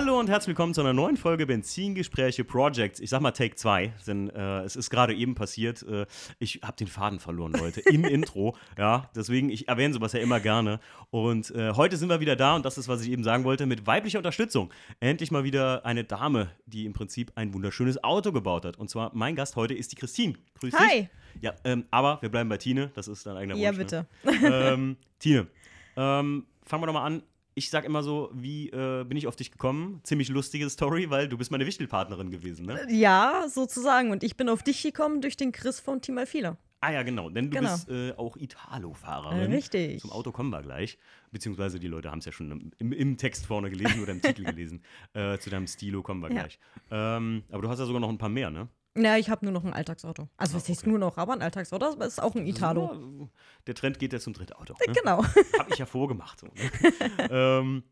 Hallo und herzlich willkommen zu einer neuen Folge Benzingespräche Projects. Ich sag mal Take 2, denn äh, es ist gerade eben passiert. Äh, ich habe den Faden verloren, Leute, im Intro. Ja, deswegen, ich erwähne sowas ja immer gerne. Und äh, heute sind wir wieder da und das ist, was ich eben sagen wollte, mit weiblicher Unterstützung. Endlich mal wieder eine Dame, die im Prinzip ein wunderschönes Auto gebaut hat. Und zwar mein Gast heute ist die Christine. Grüß dich. Hi. Ja, ähm, aber wir bleiben bei Tine, das ist dein eigener Wunsch. Ja, ne? bitte. ähm, Tine, ähm, fangen wir doch mal an. Ich sag immer so, wie äh, bin ich auf dich gekommen? Ziemlich lustige Story, weil du bist meine Wichtelpartnerin gewesen, ne? Ja, sozusagen. Und ich bin auf dich gekommen durch den Chris von Team Alfila. Ah ja, genau, denn du Genau. bist äh, auch Italo-Fahrerin. Richtig. Zum Auto kommen wir gleich. Beziehungsweise die Leute haben es ja schon im, im Text vorne gelesen oder im Titel gelesen. Äh, zu deinem Stilo kommen wir Ja. gleich. Ähm, aber du hast ja sogar noch ein paar mehr, ne? Ja, ich habe nur noch ein Alltagsauto. Also, was heißt okay. nur noch? Aber ein Alltagsauto, aber es ist auch ein Italo. Ja, der Trend geht jetzt zum Drittauto. Ne? Genau. Habe ich ja vorgemacht. So, ne? ähm,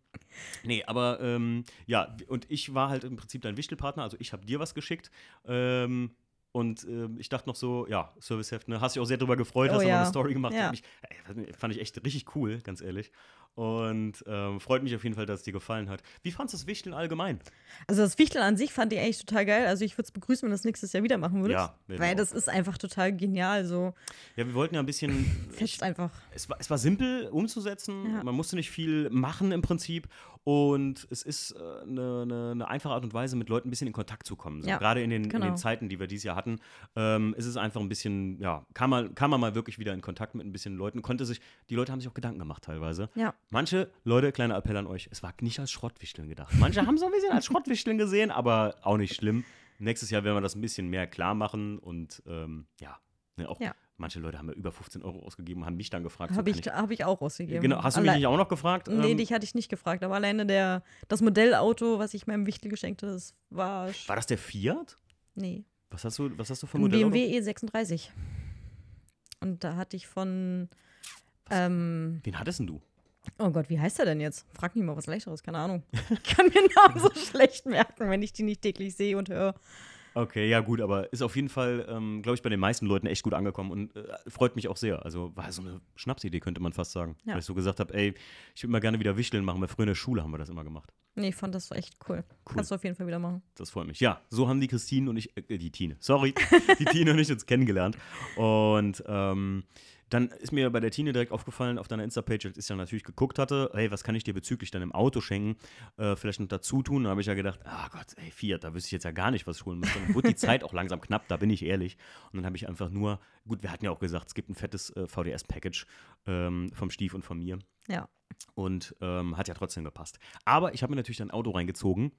nee, aber ähm, ja, und ich war halt im Prinzip dein Wichtelpartner, also ich habe dir was geschickt. Ähm, und ähm, ich dachte noch so, ja, Serviceheft, ne? Hast dich auch sehr darüber gefreut, Oh hast ja. eine Story gemacht. Ja. Ey, fand ich echt richtig cool, ganz ehrlich. Und ähm, freut mich auf jeden Fall, dass es dir gefallen hat. Wie fandest du das Wichteln allgemein? Also, das Wichteln an sich fand ich eigentlich total geil. Also, ich würde es begrüßen, wenn du das nächstes Jahr wieder machen würdest. Ja, Weil auch. das ist einfach total genial. So Ja, wir wollten ja ein bisschen. fetzt einfach. es war, es war simpel umzusetzen. Ja. Man musste nicht viel machen im Prinzip. Und es ist äh, eine, eine, eine einfache Art und Weise, mit Leuten ein bisschen in Kontakt zu kommen. So, Ja, Gerade in den, in genau. den Zeiten, die wir dieses Jahr hatten, ähm, ist es einfach ein bisschen, ja, kam man, kam man mal wirklich wieder in Kontakt mit ein bisschen Leuten. Konnte sich, die Leute haben sich auch Gedanken gemacht teilweise. Ja. Manche Leute, kleiner Appell an euch, es war nicht als Schrottwichteln gedacht. Manche haben es ein bisschen als Schrottwichteln gesehen, aber auch nicht schlimm. Nächstes Jahr werden wir das ein bisschen mehr klar machen und ähm, ja, ne, auch Ja. manche Leute haben ja über 15 Euro ausgegeben, haben mich dann gefragt. so Habe kann ich, hab ich auch ausgegeben. Genau, hast du mich Alle- nicht auch noch gefragt? Nee, Ähm, dich hatte ich nicht gefragt. Aber alleine der, das Modellauto, was ich meinem Wichtel geschenkt habe, das war. war das der Fiat? Nee. Was hast du, was hast du für Ein? BMW E36. Und da hatte ich von. Ähm, Wen hattest denn du? Oh Gott, wie heißt der denn jetzt? Frag mich mal was leichteres, keine Ahnung. Ich kann mir Namen so schlecht merken, wenn ich die nicht täglich sehe und höre. Okay, ja gut, aber ist auf jeden Fall, ähm, glaube ich, bei den meisten Leuten echt gut angekommen und äh, freut mich auch sehr. Also war so eine Schnapsidee, könnte man fast sagen. Ja. Weil ich so gesagt habe, ey, ich würde mal gerne wieder Wichteln machen, weil früher in der Schule haben wir das immer gemacht. Nee, ich fand das echt cool. Kannst du auf jeden Fall wieder machen. Das freut mich. Ja, so haben die Christine und ich, äh, die Tine, sorry, die Tine und ich uns kennengelernt. Und ähm, dann ist mir bei der Tine direkt aufgefallen, auf deiner Insta-Page, als ich ja natürlich geguckt hatte, hey, was kann ich dir bezüglich deinem Auto schenken, äh, vielleicht noch dazu tun. Da habe ich ja gedacht, ah Gott, ey, Fiat, da wüsste ich jetzt ja gar nicht, was ich holen muss. Dann wurde die Zeit auch langsam knapp, da bin ich ehrlich. Und dann habe ich einfach nur, gut, wir hatten ja auch gesagt, es gibt ein fettes äh, VDS-Package ähm, vom Stief und von mir Ja. und ähm, hat ja trotzdem gepasst. Aber ich habe mir natürlich ein Auto reingezogen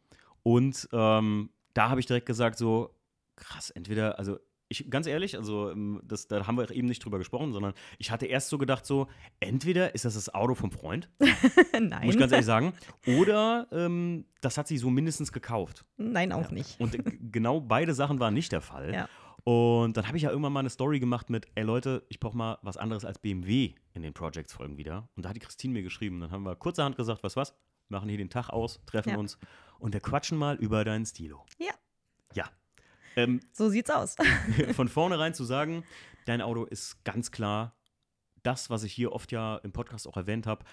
und ähm, da habe ich direkt gesagt so, krass, entweder, also ich, ganz ehrlich, also ähm, das, da haben wir eben nicht drüber gesprochen, sondern ich hatte erst so gedacht so, entweder ist das das Auto vom Freund, Nein. muss ich ganz ehrlich sagen, oder ähm, das hat sie so mindestens gekauft. Nein, auch nicht. Und genau beide Sachen waren nicht der Fall. Ja. Und dann habe ich ja irgendwann mal eine Story gemacht mit, ey Leute, ich brauche mal was anderes als BMW in den Projects-Folgen wieder. Und da hat die Christine mir geschrieben. Dann haben wir kurzerhand gesagt, was was, machen hier den Tag aus, treffen Ja. uns und wir quatschen mal über deinen Stilo. Ja. Ja. Ähm, So sieht's aus. von vornherein zu sagen, dein Auto ist ganz klar das, was ich hier oft ja im Podcast auch erwähnt habe,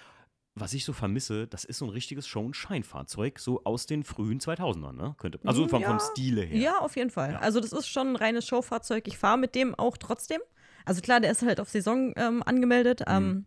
was ich so vermisse, das ist so ein richtiges Show- und Scheinfahrzeug, so aus den frühen 2000ern, ne? Könnte, also vom, vom Ja. Stile her. Ja, auf jeden Fall. Ja. Also das ist schon ein reines Showfahrzeug. Ich fahre mit dem auch trotzdem. Also klar, der ist halt auf Saison ähm, angemeldet. Mhm. Ähm,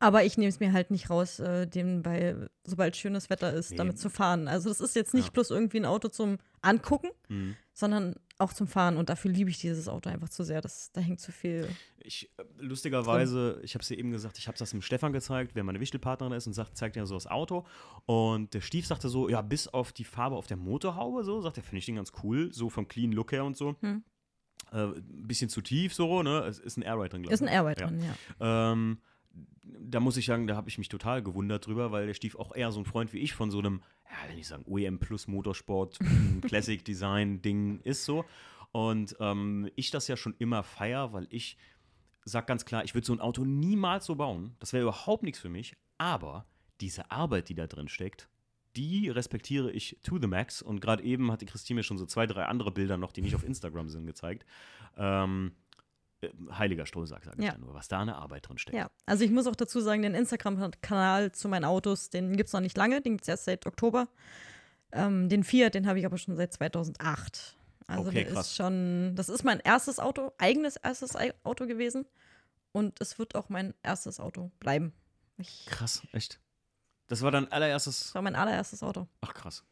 aber ich nehme es mir halt nicht raus, äh, den bei, sobald schönes Wetter ist, Nee. damit zu fahren. Also das ist jetzt nicht Ja. bloß irgendwie ein Auto zum Angucken, Mhm. sondern auch zum Fahren. Und dafür liebe ich dieses Auto einfach zu sehr. Das, da hängt zu viel. Ich, äh, lustigerweise, ich habe es dir eben gesagt, ich habe das dem Stefan gezeigt, wer meine Wichtelpartnerin ist und sagt, zeigt ja so das Auto. Und der Stief sagte so, ja, bis auf die Farbe auf der Motorhaube, so, sagt er, finde ich den ganz cool, so vom clean Look her und so. Hm. Äh, ein bisschen zu tief, so, ne? Es ist ein Airride drin, glaube ich. Ist ein Airride Ja. drin, ja. Ähm, da muss ich sagen, da habe ich mich total gewundert drüber, weil der Stief auch eher so ein Freund wie ich von so einem, ja, will ich sagen, OEM Plus Motorsport, Classic Design Ding ist so. Und ähm, ich das ja schon immer feier, weil ich sag ganz klar, ich würde so ein Auto niemals so bauen. Das wäre überhaupt nichts für mich. Aber diese Arbeit, die da drin steckt, die respektiere ich to the max. Und gerade eben hat die Christine mir schon so zwei, drei andere Bilder noch, die nicht auf Instagram sind, gezeigt. Ähm, äh, heiliger Strohsack, sage ich Ja. ja nur, was da eine Arbeit drin steckt. Ja, also ich muss auch dazu sagen, den Instagram-Kanal zu meinen Autos, den gibt es noch nicht lange, den gibt es erst seit Oktober. Ähm, den Fiat, den habe ich aber schon seit 2008. Also Okay, der krass. ist schon, das ist mein erstes Auto, eigenes erstes Auto gewesen. Und es wird auch mein erstes Auto bleiben. Ich, Krass, echt. Das war dein allererstes. das war mein allererstes Auto. Ach, krass.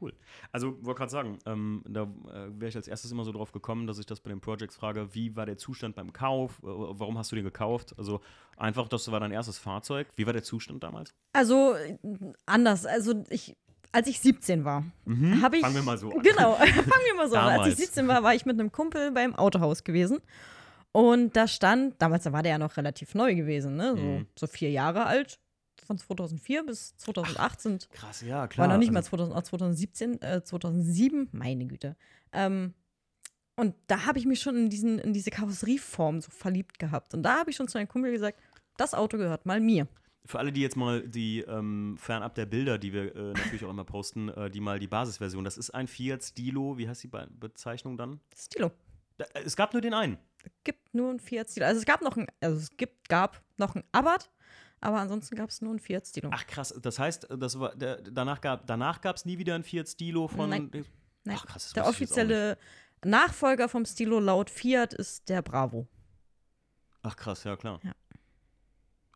Cool. Also, wollte gerade sagen, ähm, da äh, wäre ich als erstes immer so drauf gekommen, dass ich das bei den Projects frage, wie war der Zustand beim Kauf? Äh, warum hast du den gekauft? Also, einfach, das war dein erstes Fahrzeug. Wie war der Zustand damals? Also anders. Also ich, als ich 17 war, habe ich. Fangen wir mal so an. Genau, fangen wir mal so an. Als ich 17 war, war ich mit einem Kumpel beim Autohaus gewesen. Und da stand, damals da war der ja noch relativ neu gewesen, ne? So, Mhm. so vier Jahre alt. Von 2004 bis 2008 sind. Krass, ja, klar. War noch nicht mal also, 2008, 2017, äh, 2007, meine Güte. Ähm, und da habe ich mich schon in, diesen, in diese Karosserieform so verliebt gehabt. Und da habe ich schon zu meinem Kumpel gesagt, das Auto gehört mal mir. Für alle, die jetzt mal die, ähm, fernab der Bilder, die wir äh, natürlich auch immer posten, äh, die mal die Basisversion, das ist ein Fiat Stilo, wie heißt die Be Bezeichnung dann? Stilo. Da, äh, es gab nur den einen. gibt nur ein Fiat Stilo. Also es gab noch ein, also es gibt, gab noch ein Abarth, aber ansonsten gab es nur ein Fiat Stilo. Ach krass, das heißt, das war, der, danach gab danach es nie wieder ein Fiat Stilo von. Nein. Nein. Ach krass, das der offizielle Nachfolger vom Stilo laut Fiat ist der Bravo. Ach krass, ja klar. Ja.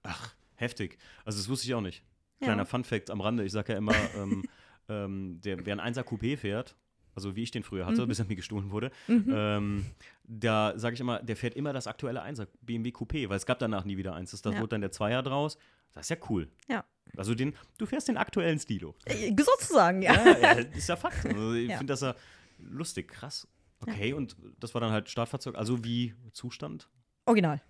Ach, heftig. Also das wusste ich auch nicht. Ja. Kleiner Fun-Fact am Rande, ich sage ja immer, ähm, ähm, der, wer ein 1er Coupé fährt, also wie ich den früher hatte, Mhm. bis er mir gestohlen wurde, Mhm. ähm, da sage ich immer, der fährt immer das aktuelle 1er BMW Coupé, weil es gab danach nie wieder eins. Das, das Ja. wurde dann der Zweier draus. Das ist ja cool. Ja. Also den, du fährst den aktuellen Stilo. Äh, Sozusagen, ja. Ja, ja ist ja Fakt. Also ich Ja. finde das ja lustig, krass. Okay, und das war dann halt Startfahrzeug, also wie Zustand? Original.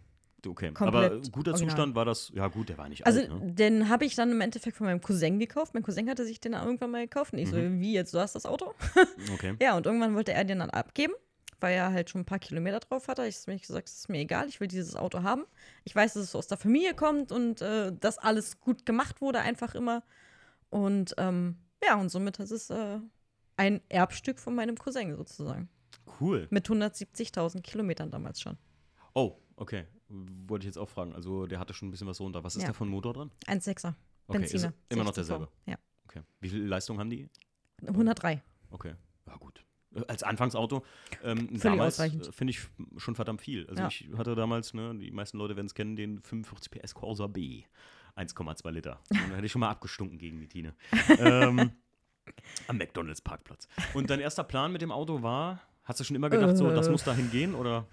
Okay, Komplett aber guter original. Zustand war das, ja gut, der war nicht Also alt, ne? den habe ich dann im Endeffekt von meinem Cousin gekauft. Mein Cousin hatte sich den irgendwann mal gekauft. Und ich so, Mhm. wie jetzt, du hast das Auto? Okay. Ja, und irgendwann wollte er den dann abgeben, weil er halt schon ein paar Kilometer drauf hatte. Ich habe mir gesagt, es ist mir egal, ich will dieses Auto haben. Ich weiß, dass es aus der Familie kommt und äh, dass alles gut gemacht wurde, einfach immer. Und ähm, ja, und somit ist es äh, ein Erbstück von meinem Cousin sozusagen. Cool. Mit 170.000 Kilometern damals schon. Oh, okay. Wollte ich jetzt auch fragen. Also der hatte schon ein bisschen was runter. Was ist Ja. da von Motor dran? 1,6er. Okay, Benziner. immer noch 60 V. derselbe. Ja. Okay. Wie viel Leistung haben die? 103. Okay. Ja, gut. Als Anfangsauto, ähm, damals äh, finde ich schon verdammt viel. Also Ja. ich hatte damals, ne, die meisten Leute werden es kennen, den 45 PS Corsa B. 1,2 Liter. Und da hätte ich schon mal abgestunken gegen die Tine. ähm, am McDonalds Parkplatz. Und dein erster Plan mit dem Auto war, hast du schon immer gedacht, so, das Äh. muss dahin gehen? Oder?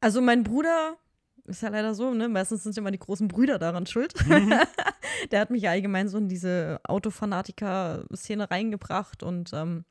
Also mein Bruder, ist ja leider so, ne? Meistens sind immer die großen Brüder daran schuld. Mhm. Der hat mich ja allgemein so in diese Autofanatiker-Szene reingebracht und ähm,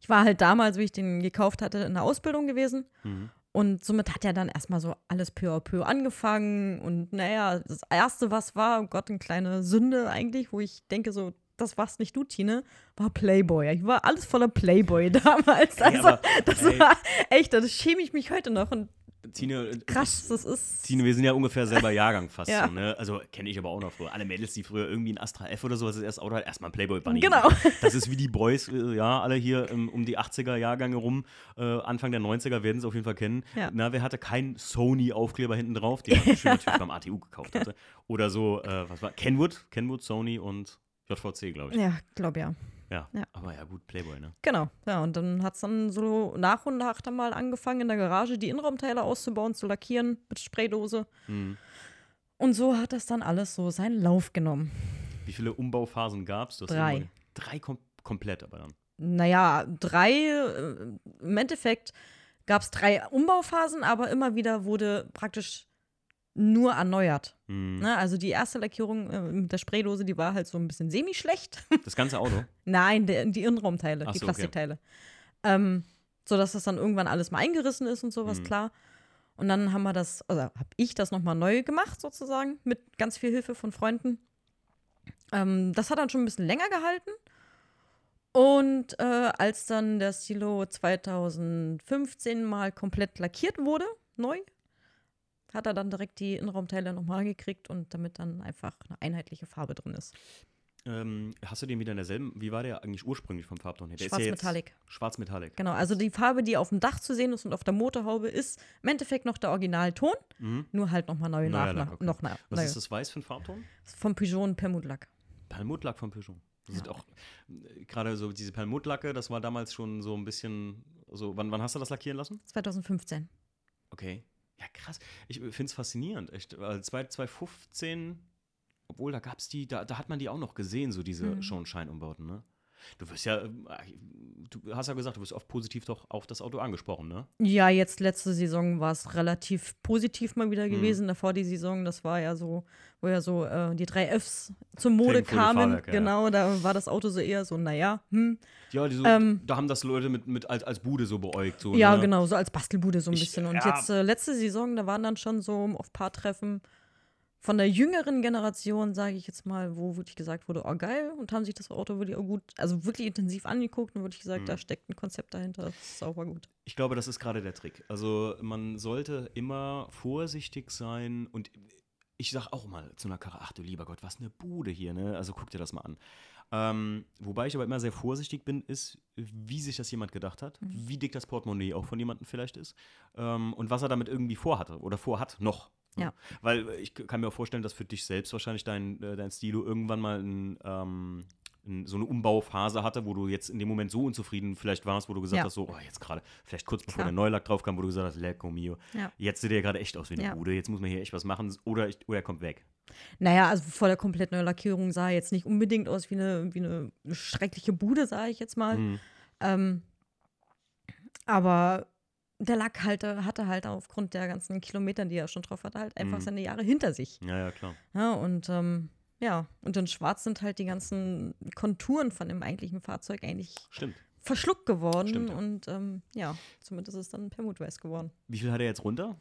ich war halt damals, wie ich den gekauft hatte, in der Ausbildung gewesen. Mhm. Und somit hat er dann erstmal so alles peu à peu angefangen. Und naja, das Erste, was war, oh Gott, eine kleine Sünde eigentlich, wo ich denke, so, das warst nicht du, Tine, war Playboy. Ich war alles voller Playboy damals. Also, aber, das ey, war echt, das schäme ich mich heute noch. Und Tine, äh, krass, das ist. Tine, wir sind ja ungefähr selber Jahrgang fast. Ja. So, ne? Also kenne ich aber auch noch früher. Alle Mädels, die früher irgendwie ein Astra F oder sowas das erste Auto hat, erstmal ein Playboy Bunny. Genau. Das ist wie die Boys, äh, ja, alle hier ähm, um die 80er Jahrgänge rum, äh, Anfang der 90er werden es auf jeden Fall kennen. Ja. Na, wer hatte keinen Sony-Aufkleber hinten drauf, den man natürlich beim ATU gekauft hatte. Oder so, äh, was war, Kenwood, Kenwood, Sony und JVC, glaube ich. Ja, glaube ja. Ja. Ja. aber ja gut, Playboy, ne? Genau. Ja, und dann hat es dann so nach und nach dann mal angefangen, in der Garage die Innenraumteile auszubauen, zu lackieren mit Spraydose. Mhm. Und so hat das dann alles so seinen Lauf genommen. Wie viele Umbauphasen gab es? Drei. Drei kom komplett aber dann. Naja, drei, äh, im Endeffekt gab es drei Umbauphasen, aber immer wieder wurde praktisch nur erneuert. Mhm. Ne? Also die erste Lackierung äh, mit der Spraydose, die war halt so ein bisschen semi-schlecht. Das ganze Auto. Nein, der, die Innenraumteile, Ach die so, okay. Plastikteile. Ähm, so dass das dann irgendwann alles mal eingerissen ist und sowas, Mhm. klar. Und dann haben wir das, also habe ich das nochmal neu gemacht, sozusagen, mit ganz viel Hilfe von Freunden. Ähm, das hat dann schon ein bisschen länger gehalten. Und äh, als dann der Stilo 2015 mal komplett lackiert wurde, neu, hat er dann direkt die Innenraumteile nochmal gekriegt und damit dann einfach eine einheitliche Farbe drin ist. Ähm, hast du den wieder in derselben, wie war der eigentlich ursprünglich vom Farbton her? Der Schwarz ist ja jetzt Metallic. Schwarz Metallic. Genau, also die Farbe, die auf dem Dach zu sehen ist und auf der Motorhaube, ist im Endeffekt noch der Originalton, Mhm. nur halt nochmal neu Neuer nach, nach, okay. noch na, Was ist das Weiß für ein Farbton? Vom Peugeot und Permutlack. Perlmuttlack von Peugeot. Das sieht auch, äh, gerade so diese Perlmuttlacke, das war damals schon so ein bisschen, so, wann, wann hast du das lackieren lassen? 2015. Okay. Ja, krass. Ich finde es faszinierend, echt. Weil 2015, obwohl da gab es die, da, da hat man die auch noch gesehen, so diese Mhm. Scheinumbauten, ne? Du wirst ja, äh, du hast ja gesagt, du wirst oft positiv doch auf das Auto angesprochen, ne? Ja, jetzt letzte Saison war es relativ positiv mal Mhm. wieder gewesen. Davor die Saison, das war ja so, wo ja so äh, die drei Fs zur Mode kamen. Fahrwerk, ja. Genau, da war das Auto so eher so, naja, hm. Ja, so, Ähm, da haben das Leute mit, mit als, als Bude so beäugt. So, Ja, ne? genau, so als Bastelbude so ein Ich- bisschen. Und ja. jetzt äh, letzte Saison, da waren dann schon so auf paar Treffen von der jüngeren Generation, sage ich jetzt mal, wo wirklich gesagt wurde, oh geil, und haben sich das Auto wirklich auch gut, also wirklich intensiv angeguckt und wirklich gesagt, Mhm. da steckt ein Konzept dahinter, das ist sauber gut. Ich glaube, das ist gerade der Trick. Also man sollte immer vorsichtig sein und ich sag auch mal zu einer Karre, ach du lieber Gott, was eine Bude hier, ne? Also guck dir das mal an. Ähm, wobei ich aber immer sehr vorsichtig bin, ist, wie sich das jemand gedacht hat, Mhm. wie dick das Portemonnaie auch von jemandem vielleicht ist ähm, und was er damit irgendwie vorhatte oder vorhat noch. Ja. Weil ich kann mir auch vorstellen, dass für dich selbst wahrscheinlich dein, äh, dein Stilo irgendwann mal ein, ähm, ein, so eine Umbauphase hatte, wo du jetzt in dem Moment so unzufrieden vielleicht warst, wo du gesagt Ja. hast, so, oh, jetzt gerade, vielleicht kurz bevor Klar. der Neulack drauf kam, wo du gesagt hast, lecco mio, Ja. jetzt sieht der gerade echt aus wie eine Ja. Bude, jetzt muss man hier echt was machen oder, ich, oder er kommt weg. Naja, also vor der komplett neuen Lackierung sah er jetzt nicht unbedingt aus wie eine, wie eine schreckliche Bude, sage ich jetzt mal. Mhm. Ähm, aber der Lackhalter hatte halt aufgrund der ganzen Kilometer, die er schon drauf hatte, halt einfach Mhm. seine Jahre hinter sich. Ja, ja, klar. Ja, und ähm, ja, und in Schwarz sind halt die ganzen Konturen von dem eigentlichen Fahrzeug eigentlich Stimmt. verschluckt geworden. Stimmt, ja. Und ähm, ja, somit ist es dann Permutweiß geworden. Wie viel hat er jetzt runter?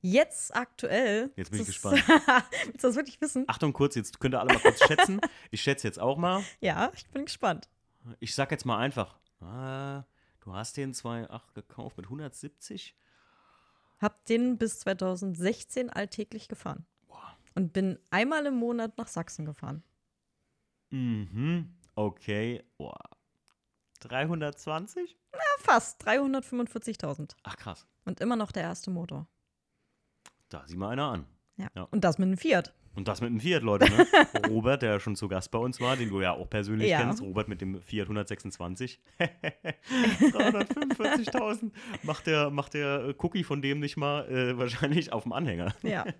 Jetzt aktuell. Jetzt bin ich das- gespannt. Willst du das wirklich wissen? Achtung, kurz, jetzt könnt ihr alle mal kurz schätzen. Ich schätze jetzt auch mal. Ja, ich bin gespannt. Ich sag jetzt mal einfach, ah, du hast den 2.8 gekauft mit 170? Hab den bis 2016 alltäglich gefahren. Boah. Und bin einmal im Monat nach Sachsen gefahren. Mhm, okay. Boah. 320? Ja, fast 345.000. Ach krass, Und immer noch der erste Motor. da sieh mal einer an. Ja. Ja. Und das mit einem Fiat. Und das mit dem Fiat, Leute. Ne? Robert, der schon zu Gast bei uns war, den du ja auch persönlich Ja. kennst. Robert mit dem Fiat 126. 345.000. Macht der, macht der Cookie von dem nicht mal äh, wahrscheinlich auf dem Anhänger. Ja.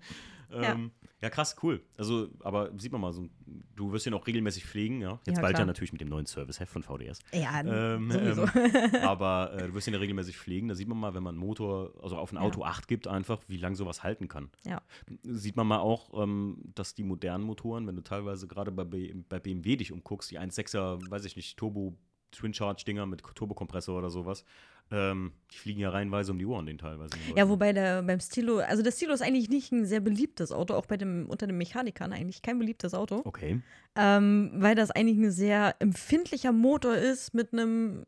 Ähm, ja. krass, cool. Also, aber sieht man mal, so, du wirst ihn auch regelmäßig pflegen, ja. Jetzt Ja, bald ja klar. natürlich mit dem neuen Service-Heft von VDS. Ja, Ähm, sowieso. ähm, aber äh, du wirst ihn ja regelmäßig pflegen. Da sieht man mal, wenn man einen Motor, also auf ein Ja. Auto 8 gibt, einfach, wie lange sowas halten kann. Ja. Sieht man mal auch, ähm, dass die modernen Motoren, wenn du teilweise gerade bei, B- bei BMW dich umguckst, die 1.6er, weiß ich nicht, Turbo Twin Charge Dinger mit Turbokompressor oder sowas, ähm, die fliegen ja reihenweise um die Ohren, den teilweise. Ja, wobei der beim Stilo, also der Stilo ist eigentlich nicht ein sehr beliebtes Auto, auch bei dem, unter den Mechanikern eigentlich kein beliebtes Auto, Okay. ähm, weil das eigentlich ein sehr empfindlicher Motor ist mit einem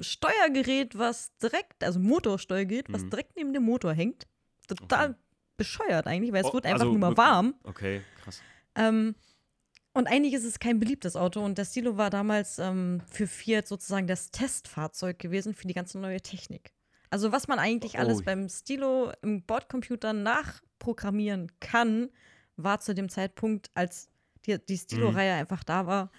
Steuergerät, was direkt, also Motorsteuergerät, was Mhm. direkt neben dem Motor hängt. Total Okay. bescheuert eigentlich, weil es Oh, wird einfach also nur mal warm. Okay, krass. Ähm, und eigentlich ist es kein beliebtes Auto und der Stilo war damals ähm, für Fiat sozusagen das Testfahrzeug gewesen für die ganze neue Technik. Also was man eigentlich Oh. alles beim Stilo im Bordcomputer nachprogrammieren kann, war zu dem Zeitpunkt, als die, die Stilo-Reihe einfach da war,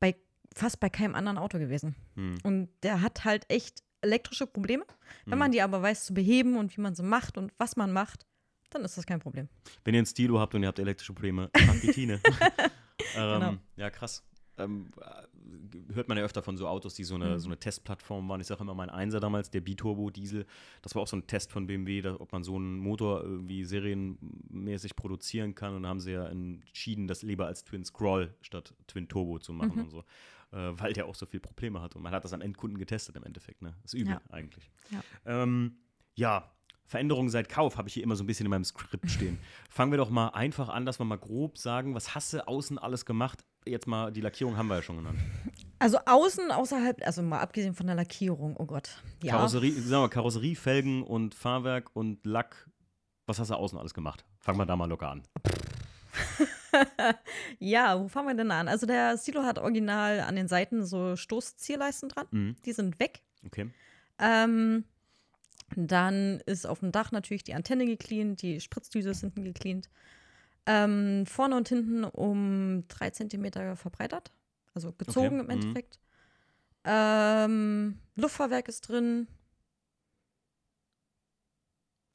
bei fast bei keinem anderen Auto gewesen. Hm. Und der hat halt echt elektrische Probleme. Wenn Hm. man die aber weiß zu beheben und wie man sie macht und was man macht, dann ist das kein Problem. Wenn ihr ein Stilo habt und ihr habt elektrische Probleme, fragt die Tine. Ähm, Genau. Ja, krass. Ähm, äh, hört man ja öfter von so Autos, die so eine, Mhm. so eine Testplattform waren. Ich sage immer, mein Einser damals, der Biturbo Diesel, das war auch so ein Test von BMW, da, ob man so einen Motor irgendwie serienmäßig produzieren kann. Und da haben sie ja entschieden, das lieber als Twin Scroll statt Twin Turbo zu machen Mhm. und so. Äh, weil der auch so viel Probleme hat. Und man hat das am Endkunden getestet im Endeffekt. Ne? Das ist übel Ja. eigentlich. Ja. Ähm, ja, Veränderungen seit Kauf habe ich hier immer so ein bisschen in meinem Skript stehen. Fangen wir doch mal einfach an, dass wir mal grob sagen, was hast du außen alles gemacht? Jetzt mal, die Lackierung haben wir ja schon genannt. Also außen, außerhalb, also mal abgesehen von der Lackierung, oh Gott. Ja. Karosserie, sagen wir, Karosserie, Felgen und Fahrwerk und Lack. Was hast du außen alles gemacht? Fangen wir da mal locker an. Ja, wo fangen wir denn an? Also der Silo hat original an den Seiten so Stoßzierleisten dran. Mhm. Die sind weg. Okay. Ähm, dann ist auf dem Dach natürlich die Antenne gecleant, die Spritzdüse ist hinten gecleant. Ähm, vorne und hinten um drei Zentimeter verbreitert, also gezogen Okay, im mhm. Endeffekt. Ähm, Luftfahrwerk ist drin.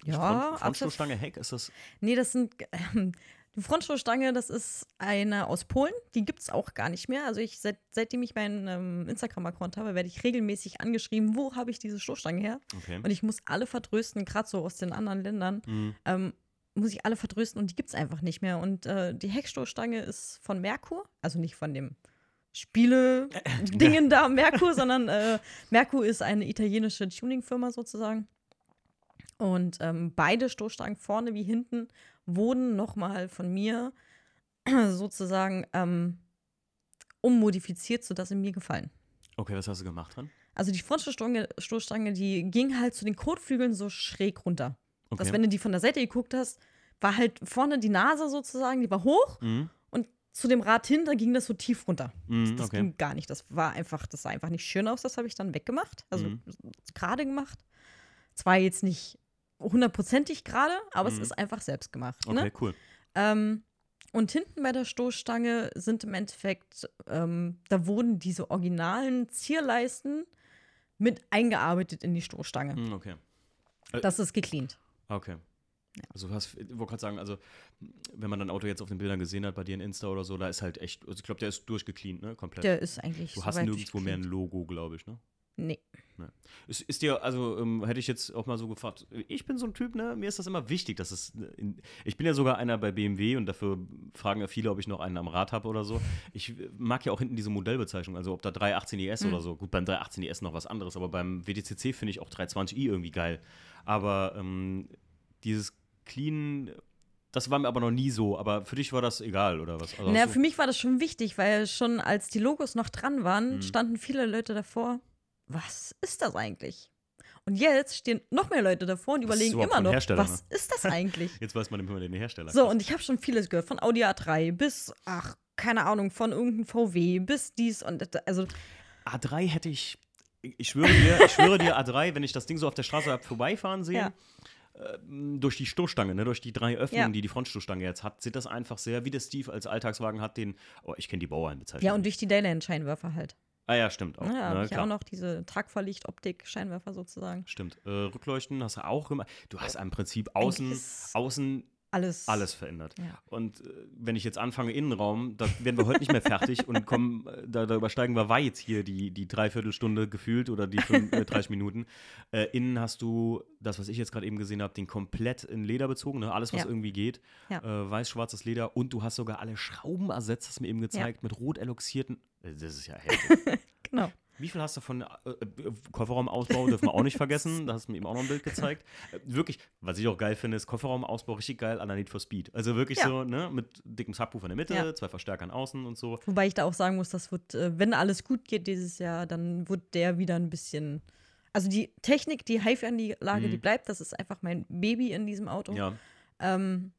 Ja, Frontstoßstange, Heck, ist das. Nee, das sind. Ähm, die Frontstoßstange, das ist eine aus Polen. Die gibt es auch gar nicht mehr. Also ich, seit, seitdem ich meinen ähm, Instagram-Account habe, werde ich regelmäßig angeschrieben, wo habe ich diese Stoßstange her? Okay. Und ich muss alle vertrösten, gerade so aus den anderen Ländern, Mhm. ähm, muss ich alle vertrösten und die gibt es einfach nicht mehr. Und äh, die Heckstoßstange ist von Merkur, also nicht von dem Spiele-Dingen da Merkur, sondern äh, Merkur ist eine italienische Tuning-Firma sozusagen. Und ähm, beide Stoßstangen vorne wie hinten wurden nochmal von mir sozusagen ähm, ummodifiziert, sodass sie mir gefallen. Okay, was hast du gemacht dran? Also die Frontstoßstange, Stoßstange, die ging halt zu den Kotflügeln so schräg runter. Okay. Dass wenn du die von der Seite geguckt hast, war halt vorne die Nase sozusagen, die war hoch Mhm. und zu dem Rad hinter ging das so tief runter. Mhm, Das okay. ging gar nicht. Das war einfach, das sah einfach nicht schön aus. Das habe ich dann weggemacht. Also Mhm. gerade gemacht. Zwar jetzt nicht hundertprozentig gerade, aber Mhm. es ist einfach selbst gemacht. Okay, Ne? cool. Ähm, und hinten bei der Stoßstange sind im Endeffekt, ähm, da wurden diese originalen Zierleisten mit eingearbeitet in die Stoßstange. Mhm, okay. Das ist gecleant. Okay. Also du hast, ich wollte gerade sagen, also wenn man dein Auto jetzt auf den Bildern gesehen hat, bei dir in Insta oder so, da ist halt echt, also ich glaube, der ist durchgecleant, ne? Komplett. Der ist eigentlich. du hast nirgendwo mehr ein. Logo, glaube ich, ne? Nee. Ist, ist dir, also ähm, hätte ich jetzt auch mal so gefragt, ich bin so ein Typ, ne, mir ist das immer wichtig, dass es, äh, in, ich bin ja sogar einer bei BMW und dafür fragen ja viele, ob ich noch einen am Rad habe oder so. Ich äh, mag ja auch hinten diese Modellbezeichnung, also ob da 318 IS Mhm. oder so. Gut, beim 318 IS noch was anderes, aber beim WTCC finde ich auch 320i irgendwie geil. Aber ähm, dieses clean, das war mir aber noch nie so, aber für dich war das egal, oder was? Also naja, für mich war das schon wichtig, weil schon als die Logos noch dran waren, Mhm. standen viele Leute davor. Was ist das eigentlich? Und jetzt stehen noch mehr Leute davor und Was überlegen immer noch, was ist das eigentlich? Jetzt weiß man immer den Hersteller. so, und ich habe schon vieles gehört, von Audi A3 bis, ach, keine Ahnung, von irgendeinem VW bis dies und. Also, A3 hätte ich, ich schwöre dir, ich schwöre dir, A3, wenn ich das Ding so auf der Straße hab vorbeifahren sehen, ähm, durch die Stoßstange, ne, durch die drei Öffnungen, Ja. die die Frontstoßstange jetzt hat, sieht das einfach sehr, wie der Steve als Alltagswagen hat, den, oh, ich kenne die Bauernbezeichnung. ja, und durch die Dayland-Scheinwerfer halt. Ah ja, stimmt auch. Ja, ne, habe ich klar. auch noch diese Tragverlicht-Optik-Scheinwerfer sozusagen. Stimmt. Äh, Rückleuchten hast du auch gemacht. Du hast im Prinzip außen, außen Alles. alles verändert. Ja. Und äh, wenn ich jetzt anfange, Innenraum, da werden wir heute nicht mehr fertig und kommen, äh, da, da übersteigen wir weit hier die, die Dreiviertelstunde gefühlt oder die fünf, äh, 30 Minuten. Äh, innen hast du das, was ich jetzt gerade eben gesehen habe, den komplett in Leder bezogen, ne? alles, was Ja. irgendwie geht. Ja. Äh, weiß-schwarzes Leder und du hast sogar alle Schrauben ersetzt, hast du mir eben gezeigt, mit rot eloxierten. Äh, das ist ja heftig. Genau. Wie viel hast du von äh, äh, Kofferraumausbau, dürfen wir auch nicht vergessen, da hast du mir eben auch noch ein Bild gezeigt. Äh, wirklich, was ich auch geil finde, ist Kofferraumausbau richtig geil an der Need for Speed. Also wirklich Ja. so, ne, mit dickem Subwoofer in der Mitte, Ja. zwei Verstärkern außen und so. Wobei ich da auch sagen muss, das wird, äh, wenn alles gut geht dieses Jahr, dann wird der wieder ein bisschen. Also die Technik, die HIFI-Anlage, Mhm. die bleibt, das ist einfach mein Baby in diesem Auto. Ja, Ähm,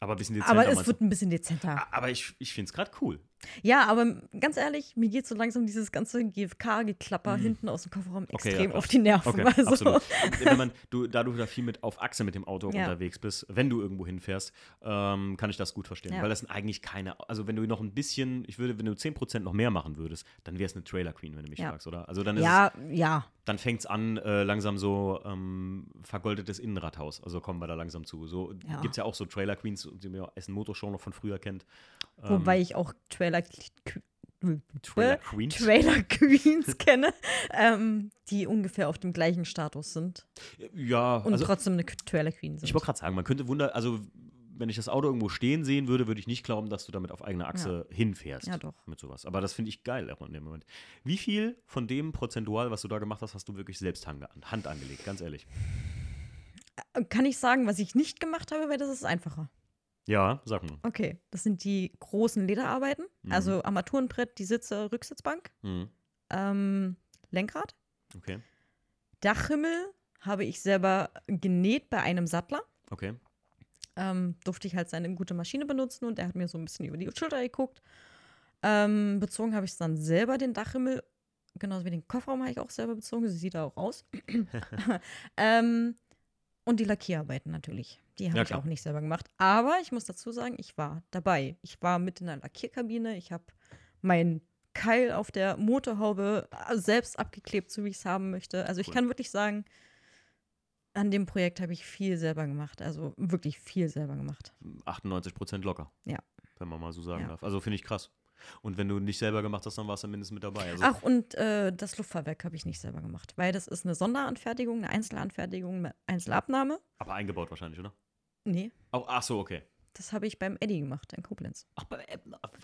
aber ein bisschen dezenter. aber es wird ein bisschen dezenter. Aber ich, ich finde es gerade cool. Ja, aber ganz ehrlich, mir geht so langsam dieses ganze GFK-Geklapper Mhm. hinten aus dem Kofferraum Okay, ja, extrem klar. auf die Nerven. Okay, also, absolut. Wenn man, du, da du da viel mit auf Achse mit dem Auto Ja. unterwegs bist, wenn du irgendwo hinfährst, ähm, kann ich das gut verstehen. Ja. Weil das sind eigentlich keine, also wenn du noch ein bisschen, ich würde, wenn du 10% noch mehr machen würdest, dann wäre es eine Trailer Queen, wenn du mich Ja. fragst, oder? Also dann ist es, Ja, ja. dann fängt es an, äh, langsam so ähm, vergoldetes Innenradhaus. Also kommen wir da langsam zu. So Ja. gibt es ja auch so Trailer Queens, die man ja Essen Motor Show noch von früher kennt. Ähm, Wobei ich auch Trailer, Trailer äh, Queens. Trailer Queens kenne, ähm, die ungefähr auf dem gleichen Status sind ja, und also trotzdem eine Trailer Queen sind. ich wollte gerade sagen, man könnte wunder, also wenn ich das Auto irgendwo stehen sehen würde, würde ich nicht glauben, dass du damit auf eigener Achse hinfährst. Ja, doch. Mit sowas. Aber das finde ich geil in dem Moment. Wie viel von dem prozentual, was du da gemacht hast, hast du wirklich selbst Hand, Hand angelegt? Ganz ehrlich. Kann ich sagen, was ich nicht gemacht habe, weil das ist einfacher. Ja, sag mal. Okay, das sind die großen Lederarbeiten, Mhm. also Armaturenbrett, die Sitze, Rücksitzbank, Mhm. ähm, Lenkrad. Okay. Dachhimmel habe ich selber genäht bei einem Sattler. Okay. ähm, durfte ich halt seine gute Maschine benutzen und er hat mir so ein bisschen über die Schulter geguckt. Ähm, bezogen habe ich dann selber, den Dachhimmel. Genauso wie den Kofferraum habe ich auch selber bezogen. Sie sieht da auch aus. ähm, und die Lackierarbeiten natürlich. Die habe Ja, ich auch nicht selber gemacht. Aber ich muss dazu sagen, ich war dabei. Ich war mit in der Lackierkabine. Ich habe meinen Keil auf der Motorhaube äh, selbst abgeklebt, so wie ich es haben möchte. Also ich Cool. kann wirklich sagen, an dem Projekt habe ich viel selber gemacht. Also wirklich viel selber gemacht. 98 Prozent locker. Ja. Wenn man mal so sagen Ja. darf. Also finde ich krass. Und wenn du nicht selber gemacht hast, dann warst du mindestens mit dabei. Also, Ach, und äh, das Luftfahrwerk habe ich nicht selber gemacht, weil das ist eine Sonderanfertigung, eine Einzelanfertigung, eine Einzelabnahme. aber eingebaut wahrscheinlich, oder? Nee, Auch, ach so, okay. das habe ich beim Eddie gemacht in Koblenz. Ach, bei,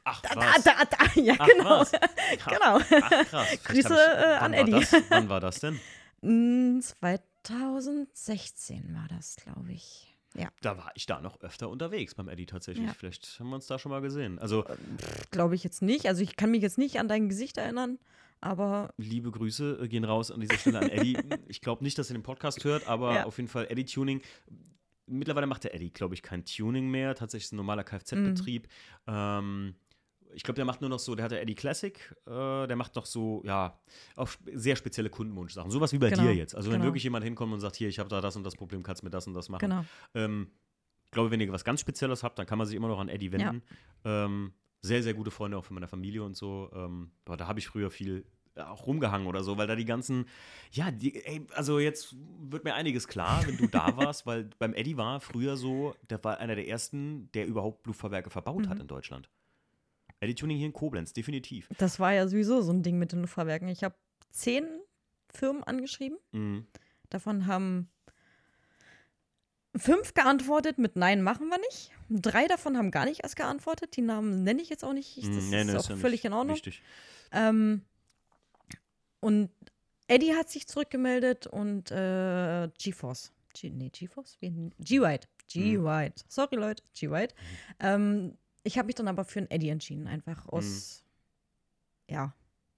ach Da, was. da, da, da, ja, Ach, genau. was. Genau. Ach, krass. Grüße, ich, äh, an Eddie. Das, wann war das denn? Mm, 2016 war das, glaube ich. Ja, Da war ich da noch öfter unterwegs beim Eddie tatsächlich. Ja. Vielleicht haben wir uns da schon mal gesehen. Also, glaube ich jetzt nicht. Also ich kann mich jetzt nicht an dein Gesicht erinnern, aber liebe Grüße äh, gehen raus an dieser Stelle an Eddie. ich glaube nicht, dass er den Podcast hört, aber Ja. auf jeden Fall Eddie Tuning. Mittlerweile macht der Eddie, glaube ich, kein Tuning mehr. Tatsächlich ist ein normaler Kfz-Betrieb. Ähm, ich glaube, der macht nur noch so, der hat ja Eddie Classic, äh, der macht noch so, ja, auch sehr spezielle Kundenwunschsachen. Sowas wie bei Genau, dir jetzt. Also, wenn genau. wirklich jemand hinkommt und sagt, hier, ich habe da das und das Problem, kannst du mir das und das machen. genau. Ähm, ich glaube, wenn ihr was ganz Spezielles habt, dann kann man sich immer noch an Eddie wenden. Ähm, sehr, sehr gute Freunde auch von meiner Familie und so. Ähm, aber da habe ich früher viel auch rumgehangen oder so, weil da die ganzen, ja, die, ey, also jetzt wird mir einiges klar, wenn du da warst, weil beim Eddie war früher so, der war einer der ersten, der überhaupt Luftfahrwerke verbaut hat Mhm. in Deutschland. Eddie Tuning hier in Koblenz, definitiv. Das war ja sowieso so ein Ding mit den Luftfahrwerken. Ich habe zehn Firmen angeschrieben. Mhm. Davon haben fünf geantwortet mit Nein, machen wir nicht. Drei davon haben gar nicht erst geantwortet. Die Namen nenne ich jetzt auch nicht. Ich, das Mhm, nee, nee, ist auch ja völlig in Ordnung. Ähm, und Eddie hat sich zurückgemeldet und äh, GeForce. G nee, GeForce? G-White. G-White. Sorry, Leute, G-White. Ähm, ich habe mich dann aber für einen Eddie entschieden, einfach aus, ja,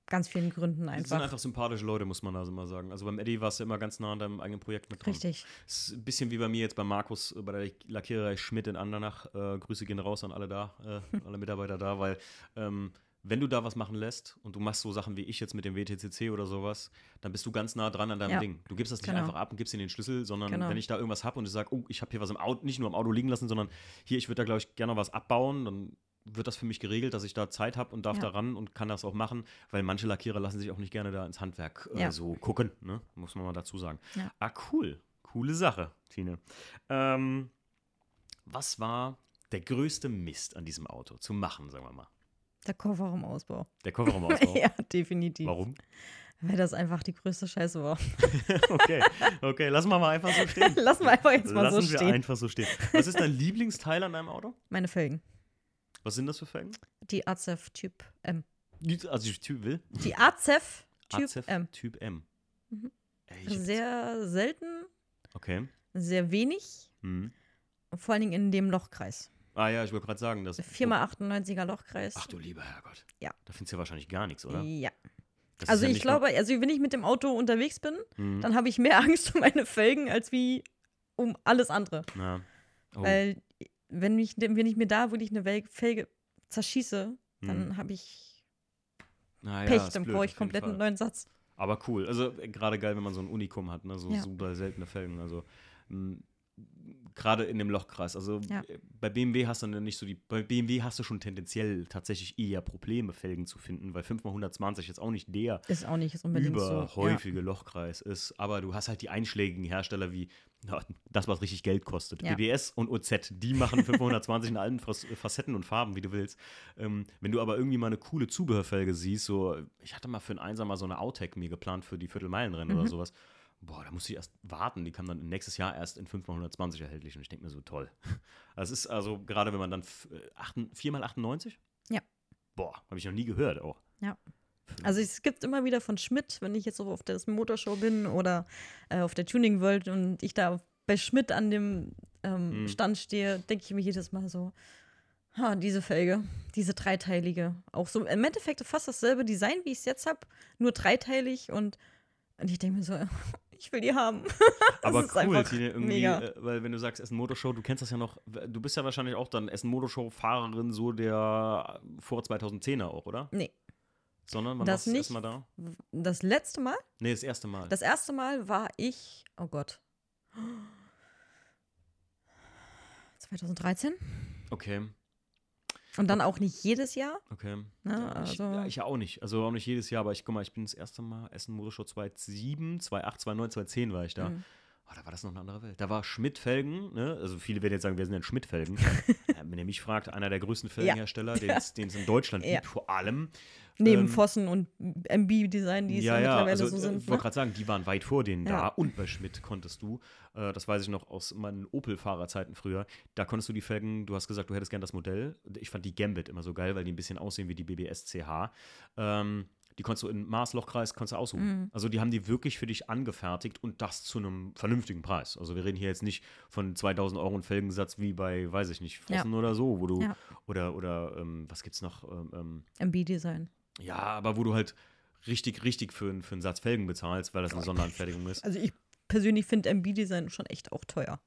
ganz vielen Gründen Das sind einfach. einfach sympathische Leute, muss man also mal sagen. Also beim Eddie warst du immer ganz nah an deinem eigenen Projekt mit dran. Richtig. Das ist ein bisschen wie bei mir jetzt bei Markus, äh, bei der Lackiererei Schmidt in Andernach. Äh, Grüße gehen raus an alle da, äh, alle Mitarbeiter da, weil ähm, wenn du da was machen lässt und du machst so Sachen wie ich jetzt mit dem WTCC oder sowas, dann bist du ganz nah dran an deinem Ja. Ding. Du gibst das nicht Genau. einfach ab und gibst ihnen den Schlüssel, sondern Genau. wenn ich da irgendwas habe und ich sage, oh, ich habe hier was im Auto, nicht nur im Auto liegen lassen, sondern hier, ich würde da, glaube ich, gerne was abbauen, dann wird das für mich geregelt, dass ich da Zeit habe und darf Ja. da ran und kann das auch machen, weil manche Lackierer lassen sich auch nicht gerne da ins Handwerk äh, Ja. so gucken, ne? muss man mal dazu sagen. Ja. Ah, cool. Coole Sache, Tine. Ähm, was war der größte Mist an diesem Auto zu machen, sagen wir mal? Der Kofferraumausbau. Der Kofferraumausbau. ja, definitiv. Warum? Weil das einfach die größte Scheiße war. okay, okay, lassen wir mal einfach so stehen. Lassen wir einfach jetzt mal Lassen so wir stehen. einfach so stehen. Was ist dein Lieblingsteil an deinem Auto? Meine Felgen. Was sind das für Felgen? Die AZEF Typ M. Die- Also ich Typ will. Die AZEF Typ AZF M. Typ M. Mhm. Ey, Sehr selten, Okay. sehr wenig. Mhm. Vor allen Dingen in dem Lochkreis. Ah ja, ich wollte gerade sagen, dass. 4x98er Lochkreis. Ach du lieber Herrgott. Ja. Da findest du ja wahrscheinlich gar nichts, oder? Ja. Das Also ja ich glaube, also wenn ich mit dem Auto unterwegs bin, Mhm. dann habe ich mehr Angst um meine Felgen als wie um alles andere. Ja. Oh. Weil wenn ich, wenn ich mir da wirklich eine Felge zerschieße, dann Mhm. habe ich Na Pech, dann brauche ich komplett einen neuen Satz. Aber cool. Also äh, gerade geil, wenn man so ein Unikum hat, ne? so Ja. super seltene Felgen. Also mh, gerade in dem Lochkreis. Also Ja. äh, bei BMW hast du dann nicht so die. Bei BMW hast du schon tendenziell tatsächlich eher Probleme, Felgen zu finden, weil 5x120 jetzt auch nicht der Ist auch nicht unbedingt so. Ja. überhäufige Lochkreis ist. Aber du hast halt die einschlägigen Hersteller wie ja, das, was richtig Geld kostet. Ja. BBS und OZ, die machen 520 in allen Fas- Facetten und Farben, wie du willst. Ähm, wenn du aber irgendwie mal eine coole Zubehörfelge siehst, so, ich hatte mal für einen Einser mal so eine Outtake mir geplant für die Viertelmeilenrennen Mhm. oder sowas. Boah, da musste ich erst warten. Die kam dann nächstes Jahr erst in 520 erhältlich. Und ich denke mir so, toll. Das ist also, gerade wenn man dann 4x98? Ja. Boah, habe ich noch nie gehört auch. Ja. Also es gibt immer wieder von Schmidt, wenn ich jetzt so auf der Motorshow bin oder äh, auf der Tuning World und ich da bei Schmidt an dem ähm, Mhm. Stand stehe, denke ich mir jedes Mal so, ha, diese Felge, diese dreiteilige. Auch so im Endeffekt fast dasselbe Design, wie ich es jetzt habe, nur dreiteilig und, und ich denke mir so, Ich will die haben. Aber ist cool, Tine, irgendwie, mega. äh, weil wenn du sagst Essen Motorshow, du kennst das ja noch, du bist ja wahrscheinlich auch dann Essen Motorshow-Fahrerin so der vor 2010er auch, oder? Nee. Sondern wann Das warst du das nicht. erste Mal da? Das letzte Mal, Nee, das erste Mal. das erste Mal war ich, oh Gott. 2013. okay, Und dann auch nicht jedes Jahr. okay. Ne? Ja, ich, Also, ja, ich auch nicht. Also auch nicht jedes Jahr, aber ich guck mal, ich bin das erste Mal Essen Motorshow 2007, 2008, 2009, 2010 war ich da. Mhm. Oh, da war das noch eine andere Welt. Da war Schmidt-Felgen, ne? also viele werden jetzt sagen, wir sind denn Schmidt-Felgen. äh, wenn ihr mich fragt, einer der größten Felgenhersteller, den es den es in Deutschland Ja. gibt, vor allem. neben ähm, Vossen und MB-Design, die es ja, mittlerweile also, so äh, sind. Ich wollte Ne? gerade sagen, die waren weit vor denen da Ja. und bei Schmidt konntest du, äh, das weiß ich noch aus meinen Opel-Fahrerzeiten früher, da konntest du die Felgen, du hast gesagt, du hättest gern das Modell. Ich fand die Gambit immer so geil, weil die ein bisschen aussehen wie die BBS CH. Ähm, die konntest du in Maßlochkreis konntest du aussuchen. Mhm. Also die haben die wirklich für dich angefertigt und das zu einem vernünftigen Preis. Also wir reden hier jetzt nicht von 2000 Euro einen Felgensatz wie bei, weiß ich nicht, Vossen oder so, wo du, Ja. oder, oder ähm, was gibt's noch, ähm, ähm, MB-Design. ja, aber wo du halt richtig, richtig für, einen- für einen Satz Felgen bezahlst, weil das eine Sonderanfertigung ist. Also ich persönlich finde MB-Design schon echt auch teuer.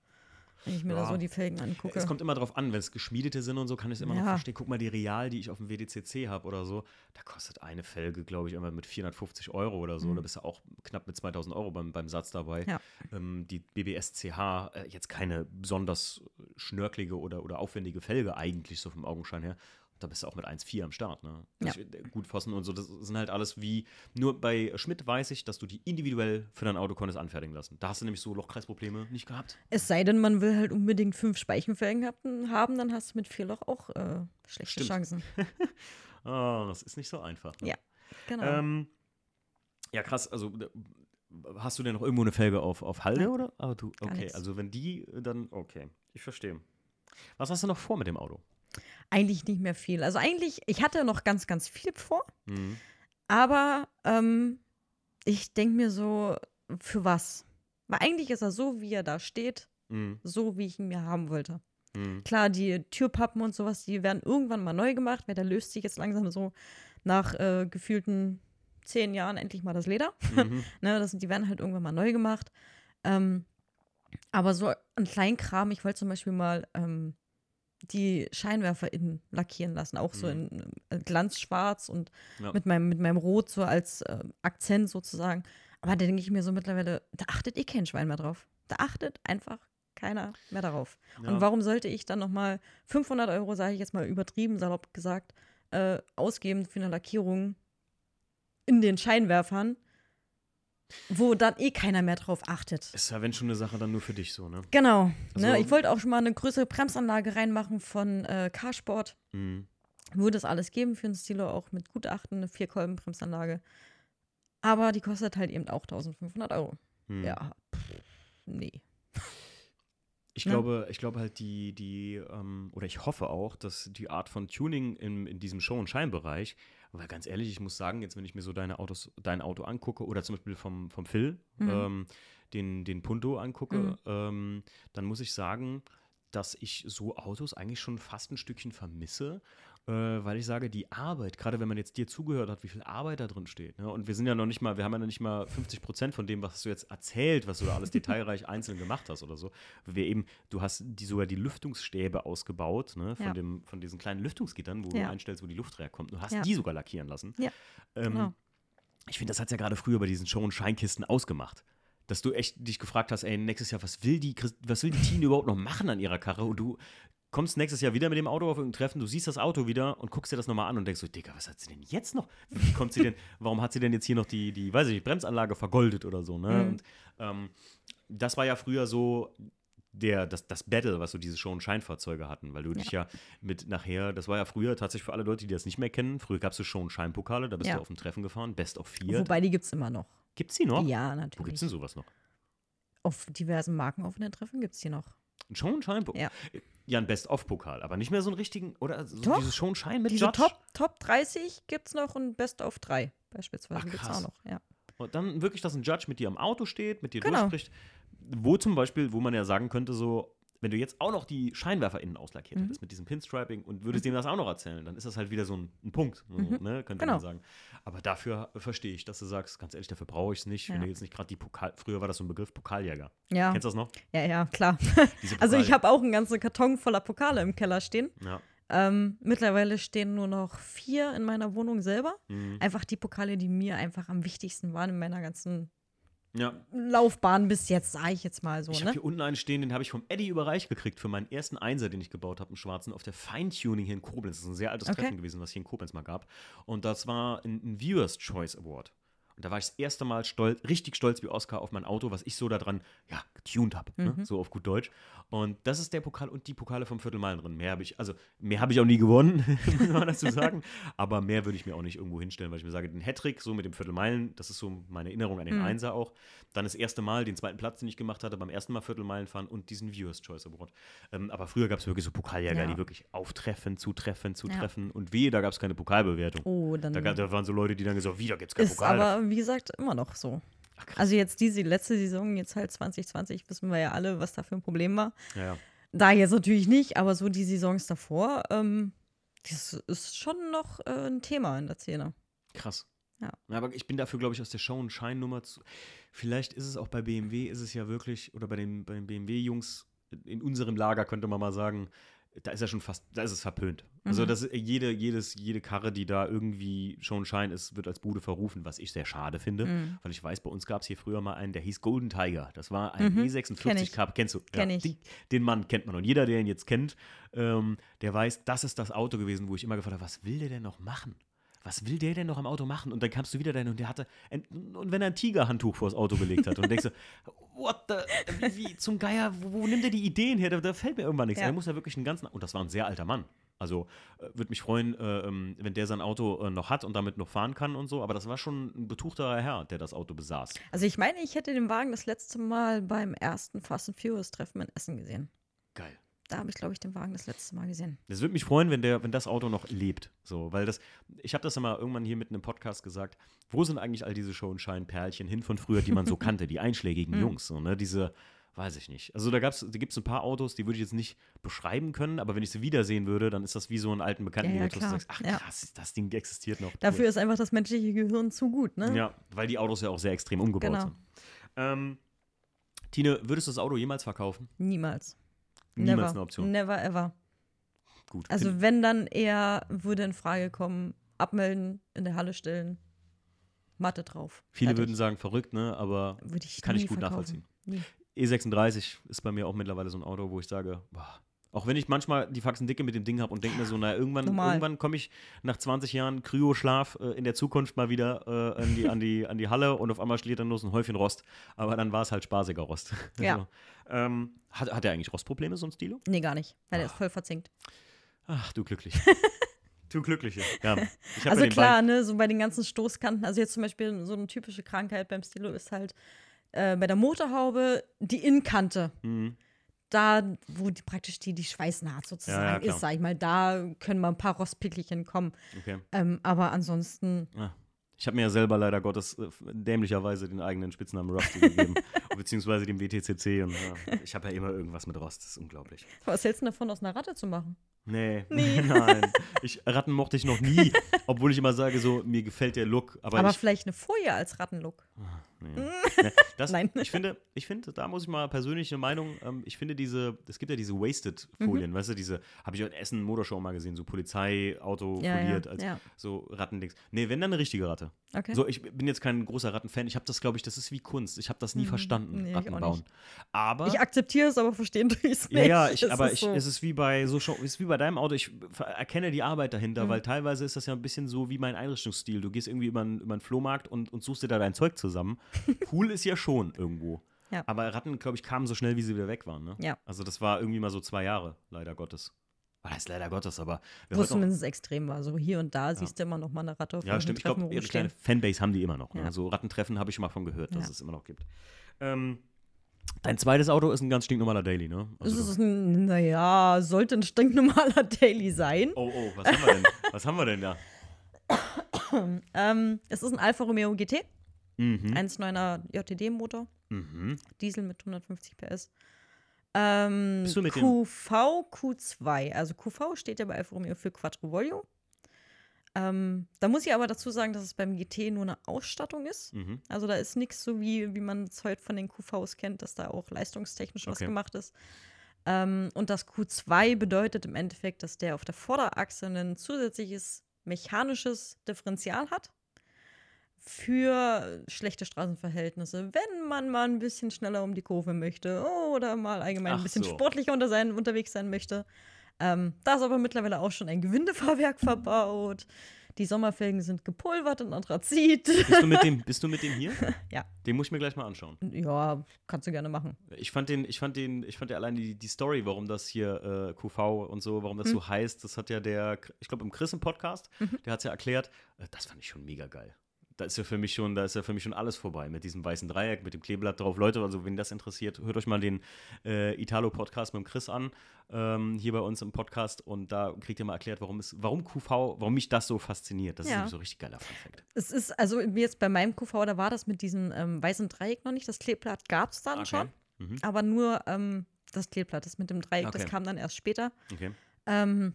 Wenn ich mir da Ja. so die Felgen angucke. Es kommt immer drauf an, wenn es geschmiedete sind und so, kann ich es immer noch Ja. verstehen. Guck mal, die Real, die ich auf dem WDCC habe oder so, da kostet eine Felge, glaube ich, immer mit 450 Euro oder so. Da bist du auch knapp mit 2000 Euro beim, beim Satz dabei. Mhm. Ja. Ähm, die BBS CH, äh, jetzt keine besonders schnörkelige oder, oder aufwendige Felge eigentlich, so vom Augenschein her. Da bist du auch mit 1,4 am Start. Ne? Ja. Äh, gut Pfosten und so, das sind halt alles wie, nur bei Schmidt weiß ich, dass du die individuell für dein Auto konntest anfertigen lassen. Da hast du nämlich so Lochkreisprobleme nicht gehabt. Es sei denn, man will halt unbedingt fünf Speichenfelgen hab- haben, dann hast du mit vier Loch auch äh, schlechte Stimmt. Chancen. Ah, das ist nicht so einfach. Ne? Ja, Genau. Ähm, ja, krass. Also, äh, hast du denn noch irgendwo eine Felge auf, auf Halde, Nein. oder? Ah, du, okay. Also, wenn die, dann, okay. Ich verstehe. Was hast du noch vor mit dem Auto? Eigentlich nicht mehr viel. Also eigentlich, ich hatte noch ganz, ganz viel vor, Mhm. aber ähm, ich denke mir so, für was? Weil eigentlich ist er so, wie er da steht, Mhm. so, wie ich ihn mir haben wollte. Mhm. Klar, die Türpappen und sowas, die werden irgendwann mal neu gemacht, weil der löst sich jetzt langsam so nach äh, gefühlten zehn Jahren endlich mal das Leder. Mhm. Ne, das, die werden halt irgendwann mal neu gemacht. Ähm, aber so ein Kleinkram, ich wollte zum Beispiel mal ähm, die Scheinwerfer innen lackieren lassen, auch so Mhm. in äh, Glanzschwarz und Ja. mit, meinem, mit meinem Rot so als äh, Akzent sozusagen. Aber da denke ich mir so mittlerweile, da achtet eh kein Schwein mehr drauf. Da achtet einfach keiner mehr darauf. Ja. Und warum sollte ich dann nochmal 500 Euro, sage ich jetzt mal übertrieben, salopp gesagt, äh, ausgeben für eine Lackierung in den Scheinwerfern, wo dann eh keiner mehr drauf achtet. Ist ja, wenn schon eine Sache, dann nur für dich so, ne? Genau. ne? Also- Ich wollte auch schon mal eine größere Bremsanlage reinmachen von äh, Carsport. Mhm. Würde es alles geben für ein Stilo, auch mit Gutachten, eine Vierkolben-Bremsanlage. Aber die kostet halt eben auch 1500 Euro. Mhm. Ja, pff, nee. Ich Ne? glaube, ich glaube halt die, die, ähm, oder ich hoffe auch, dass die Art von Tuning in, in diesem Show- und Scheinbereich, weil ganz ehrlich, ich muss sagen, jetzt wenn ich mir so deine Autos, dein Auto angucke, oder zum Beispiel vom, vom Phil, Mhm. ähm, den, den Punto angucke, Mhm. ähm, dann muss ich sagen, dass ich so Autos eigentlich schon fast ein Stückchen vermisse, weil ich sage, die Arbeit, gerade wenn man jetzt dir zugehört hat, wie viel Arbeit da drin steht. Ne? Und wir sind ja noch nicht mal, wir haben ja noch nicht mal 50 Prozent von dem, was du jetzt erzählt, was du da alles detailreich einzeln gemacht hast oder so. Wir eben, du hast die, sogar die Lüftungsstäbe ausgebaut, ne? von, Ja. dem, von diesen kleinen Lüftungsgittern, wo du Ja. einstellst, wo die Luft herkommt. Du hast Ja. die sogar lackieren lassen. Ja, Ähm, genau. Ich finde, das hat ja gerade früher bei diesen Show- und Scheinkisten ausgemacht. Dass du echt dich gefragt hast, ey, nächstes Jahr, was will die, was will die Tine überhaupt noch machen an ihrer Karre? Und du kommst nächstes Jahr wieder mit dem Auto auf irgendein Treffen, du siehst das Auto wieder und guckst dir das nochmal an und denkst so, Digga, was hat sie denn jetzt noch? Wie kommt sie denn, warum hat sie denn jetzt hier noch die, die weiß ich nicht, Bremsanlage vergoldet oder so, ne? Mhm. Und ähm, das war ja früher so der, das, das Battle, was so diese Show- und Scheinfahrzeuge hatten, weil du dich ja mit nachher, das war ja früher tatsächlich für alle Leute, die das nicht mehr kennen, früher gab es so Show- und Scheinpokale, da bist Ja. du auf dem Treffen gefahren, Best of Vier. Wobei, die gibt es immer noch. Gibt's die noch? Ja, Wo natürlich. gibt's denn sowas noch? Auf diversen Marken offenen Treffen gibt es die noch. Ein Show- und Schein-Pokal? Ja. Ja, ein Best-of-Pokal, aber nicht mehr so einen richtigen, oder so Doch. dieses und Schein mit Diese Judge? Top, Top 30 gibt es noch und Best of 3 beispielsweise gibt es auch noch. Ja. Und dann wirklich, dass ein Judge mit dir am Auto steht, mit dir Genau. durchspricht. Wo zum Beispiel, wo man ja sagen könnte, so, wenn du jetzt auch noch die Scheinwerfer innen auslackiert Mhm. hättest mit diesem Pinstriping und würdest dem das auch noch erzählen, dann ist das halt wieder so ein, ein Punkt, so, Mhm. ne, könnte Genau. man sagen. Aber dafür verstehe ich, dass du sagst, ganz ehrlich, dafür brauche ich es nicht. Wenn Ja. du jetzt nicht gerade die Pokal, früher war das so ein Begriff, Pokaljäger. Ja, Kennst du das noch? ja, ja, klar. Also ich habe auch einen ganzen Karton voller Pokale im Keller stehen. Ja. Ähm, mittlerweile stehen nur noch vier in meiner Wohnung selber. Mhm. Einfach die Pokale, die mir einfach am wichtigsten waren in meiner ganzen ja. Laufbahn bis jetzt, sage ich jetzt mal so. Ich habe Ne? hier unten einen stehen, den habe ich vom Eddie überreicht gekriegt für meinen ersten Einser, den ich gebaut habe, im Schwarzen, auf der Feintuning hier in Koblenz. Das ist ein sehr altes Okay. Treffen gewesen, was hier in Koblenz mal gab. Und das war ein, ein Viewers Choice Award. Und da war ich das erste Mal stolz, richtig stolz wie Oscar auf mein Auto, was ich so daran, ja, getuned habe, Mhm. ne? so auf gut Deutsch. Und das ist der Pokal und die Pokale vom Viertelmeilen drin. Mehr habe ich, also mehr habe ich auch nie gewonnen, muss man dazu sagen. Aber mehr würde ich mir auch nicht irgendwo hinstellen, weil ich mir sage, den Hattrick so mit dem Viertelmeilen, das ist so meine Erinnerung an den Mhm. Einser auch. Dann das erste Mal, den zweiten Platz, den ich gemacht hatte, beim ersten Mal Viertelmeilen fahren und diesen Viewers Choice Award. Ähm, aber früher gab es wirklich so Pokaljäger, Ja. die wirklich auftreffen, zutreffen, Ja. zutreffen. Und wehe, da gab es keine Pokalbewertung. Oh, dann Da, gab- da waren so Leute, die dann gesagt, wieder gibt es keinen Pokal. aber, wie gesagt, immer noch so. Ach. Also jetzt diese letzte Saison, jetzt halt 2020, wissen wir ja alle, was da für ein Problem war. ja, ja. Da jetzt natürlich nicht, aber so die Saisons davor, ähm, das ist schon noch äh, ein Thema in der Szene. Krass. Ja. Aber ich bin dafür, glaube ich, aus der Show und Scheinnummer zu. Vielleicht ist es auch bei BMW, ist es ja wirklich, oder bei den, bei den BMW-Jungs in unserem Lager könnte man mal sagen, da ist ja schon fast, da ist es verpönt. Also Mhm. das ist jede, jedes, jede Karre, die da irgendwie schon Schein ist, wird als Bude verrufen, was ich sehr schade finde. Mhm. Weil ich weiß, bei uns gab es hier früher mal einen, der hieß Golden Tiger. Das war ein Mhm, kenn E46 ich. Cup. Kennst du? Kenn ich. Den, den Mann kennt man. Und jeder, der ihn jetzt kennt, ähm, der weiß, das ist das Auto gewesen, wo ich immer gefragt habe, was will der denn noch machen? Was will der denn noch am Auto machen? Und dann kamst du wieder dahin und der hatte, ein, und wenn er ein Tigerhandtuch vors Auto gelegt hat und denkst du, what the, wie, wie zum Geier, wo, wo nimmt er die Ideen her? Da, da fällt mir irgendwann nichts. Ja. Er muss ja wirklich einen ganzen, und das war ein sehr alter Mann. Also äh, würde mich freuen, äh, ähm, wenn der sein Auto äh, noch hat und damit noch fahren kann und so. Aber das war schon ein betuchter Herr, der das Auto besaß. Also ich meine, ich hätte den Wagen das letzte Mal beim ersten Fast and Furious Treffen in Essen gesehen. Geil. Da habe ich, glaube ich, den Wagen das letzte Mal gesehen. Das würde mich freuen, wenn, der, wenn das Auto noch lebt. So, weil das, ich habe das immer irgendwann hier mitten im Podcast gesagt. Wo sind eigentlich all diese Show- und Schein-Perlchen hin von früher, die man so kannte, die einschlägigen Mhm. Jungs, so, ne? Diese, weiß ich nicht. Also da, gab's, da gibt es ein paar Autos, die würde ich jetzt nicht beschreiben können, aber wenn ich sie wiedersehen würde, dann ist das wie so einen alten Bekannten, Ja, ja, den du sagst, ach Ja. krass, das Ding existiert noch. Dafür ist einfach das menschliche Gehirn zu gut, ne? Cool. Ja, weil die Autos ja auch sehr extrem umgebaut Genau. sind. Ähm, Tine, würdest du das Auto jemals verkaufen? Niemals. Niemals Never. eine Option. Never ever. Gut. Also wenn dann eher würde in Frage kommen, abmelden, in der Halle stellen, Matte drauf. Viele Fertig. würden sagen, verrückt, ne? Aber Würde ich kann ich gut verkaufen. nachvollziehen. Nie. E36 ist bei mir auch mittlerweile so ein Auto, wo ich sage, boah, auch wenn ich manchmal die Faxen dicke mit dem Ding habe und denke mir so, naja, irgendwann, Normal. irgendwann komme ich nach 20 Jahren Kryoschlaf äh, in der Zukunft mal wieder äh, an, die, an, die, an die Halle und auf einmal steht dann los ein Häufchen Rost. Aber dann war es halt spaßiger Rost. Ja. so. ähm, hat, hat er eigentlich Rostprobleme, so ein Stilo? Nee, gar nicht, weil er Ah. ist voll verzinkt. Ach, du Glückliche. du Glückliche. Ja. Also ja klar, ne, so bei den ganzen Stoßkanten, also jetzt zum Beispiel so eine typische Krankheit beim Stilo ist halt äh, bei der Motorhaube die Innenkante. Mhm. Da, wo die, praktisch die, die Schweißnaht sozusagen Ja, ja, ist, sag ich mal, da können mal ein paar Rostpickelchen kommen. Okay. Ähm, aber ansonsten, Ah. Ich habe mir ja selber leider Gottes äh, dämlicherweise den eigenen Spitznamen Rusty gegeben. beziehungsweise dem WTCC. Und ja, ich habe ja immer irgendwas mit Rost. Das ist unglaublich. was hältst du davon, aus einer Ratte zu machen? Nee, Nee. nein. Ich, Ratten mochte ich noch nie. Obwohl ich immer sage, so, mir gefällt der Look. Aber, Aber ich, vielleicht eine Folie als Rattenlook. nee. Das, Nein. Ich finde, ich finde, da muss ich mal persönliche Meinung, ähm, ich finde diese, es gibt ja diese Wasted-Folien, Mhm. weißt du, diese, habe ich in Essen Motorshow mal gesehen, so Polizeiauto Ja, ja, foliert, als ja. so Rattendings. Nee, wenn dann eine richtige Ratte. Okay. So, ich bin jetzt kein großer Rattenfan. Ich habe das, glaube ich, das ist wie Kunst. Ich habe das nie Mhm. verstanden, Nee, ich Ratten bauen. Aber Ich akzeptiere es, aber verstehen tue ich es nicht. ja, ja, ich, aber ich, so. es ist wie bei so ist wie bei deinem Auto. Ich erkenne die Arbeit dahinter, Mhm. weil teilweise ist das ja ein bisschen so wie mein Einrichtungsstil. Du gehst irgendwie über einen, über einen Flohmarkt und, und suchst dir da dein Zeug zusammen. cool ist ja schon irgendwo. Ja. Aber Ratten, glaube ich, kamen so schnell, wie sie wieder weg waren. Ne? Ja. Also das war irgendwie mal so zwei Jahre, leider Gottes. Was heißt leider Gottes, aber Wo es noch- zumindest extrem war. So hier und da siehst du immer noch mal eine Ratte auf Ja, stimmt. Ich glaube, ihre kleine Fanbase haben die immer noch. Ne? Ja. Also Rattentreffen habe ich schon mal von gehört, dass Ja. es immer noch gibt. Ähm, dein zweites Auto ist ein ganz stinknormaler Daily, ne? Das Also ist ein, naja, sollte ein stinknormaler Daily sein. oh, oh, was haben wir denn? was haben wir denn da? Ähm, es ist ein Alfa Romeo GT, Mhm. 1,9er JTD-Motor, Mhm. Diesel mit 150 PS. Ähm, Bist du mit QV, Q2. Also QV steht ja bei Alfa Romeo für Quattrovoglio. Ähm, da muss ich aber dazu sagen, dass es beim GT nur eine Ausstattung ist. Mhm. Also da ist nichts so wie, wie man es heute von den QVs kennt, dass da auch leistungstechnisch was Okay. gemacht ist. Ähm, und das Q2 bedeutet im Endeffekt, dass der auf der Vorderachse ein zusätzliches mechanisches Differential hat für schlechte Straßenverhältnisse, wenn man mal ein bisschen schneller um die Kurve möchte oder mal allgemein Ach ein bisschen so. sportlicher unter sein, unterwegs sein möchte. Ähm, da ist aber mittlerweile auch schon ein Gewindefahrwerk verbaut. Die Sommerfelgen sind gepulvert in Anthrazit. Bist, du mit dem, bist du mit dem hier? Ja. Den muss ich mir gleich mal anschauen. Ja, kannst du gerne machen. Ich fand den, ich fand den, ich fand ja allein die, die Story, warum das hier äh, QV und so, warum das Mhm. so heißt, das hat ja der, ich glaube im Chris im Podcast, der hat es ja erklärt, äh, das fand ich schon mega geil. Da ist ja für mich schon, da ist ja für mich schon alles vorbei mit diesem weißen Dreieck, mit dem Kleeblatt drauf. Leute, also wenn das interessiert, hört euch mal den äh, Italo-Podcast mit dem Chris an, ähm, hier bei uns im Podcast und da kriegt ihr mal erklärt, warum es, warum QV, warum mich das so fasziniert. Das ist Ja. nämlich so richtig geiler Funfact. Es ist, also wie jetzt bei meinem QV, da war das mit diesem ähm, weißen Dreieck noch nicht. Das Kleeblatt gab es dann Okay. schon, Mhm. aber nur ähm, das Kleeblatt, das mit dem Dreieck, das Okay. kam dann erst später. Okay. Ähm,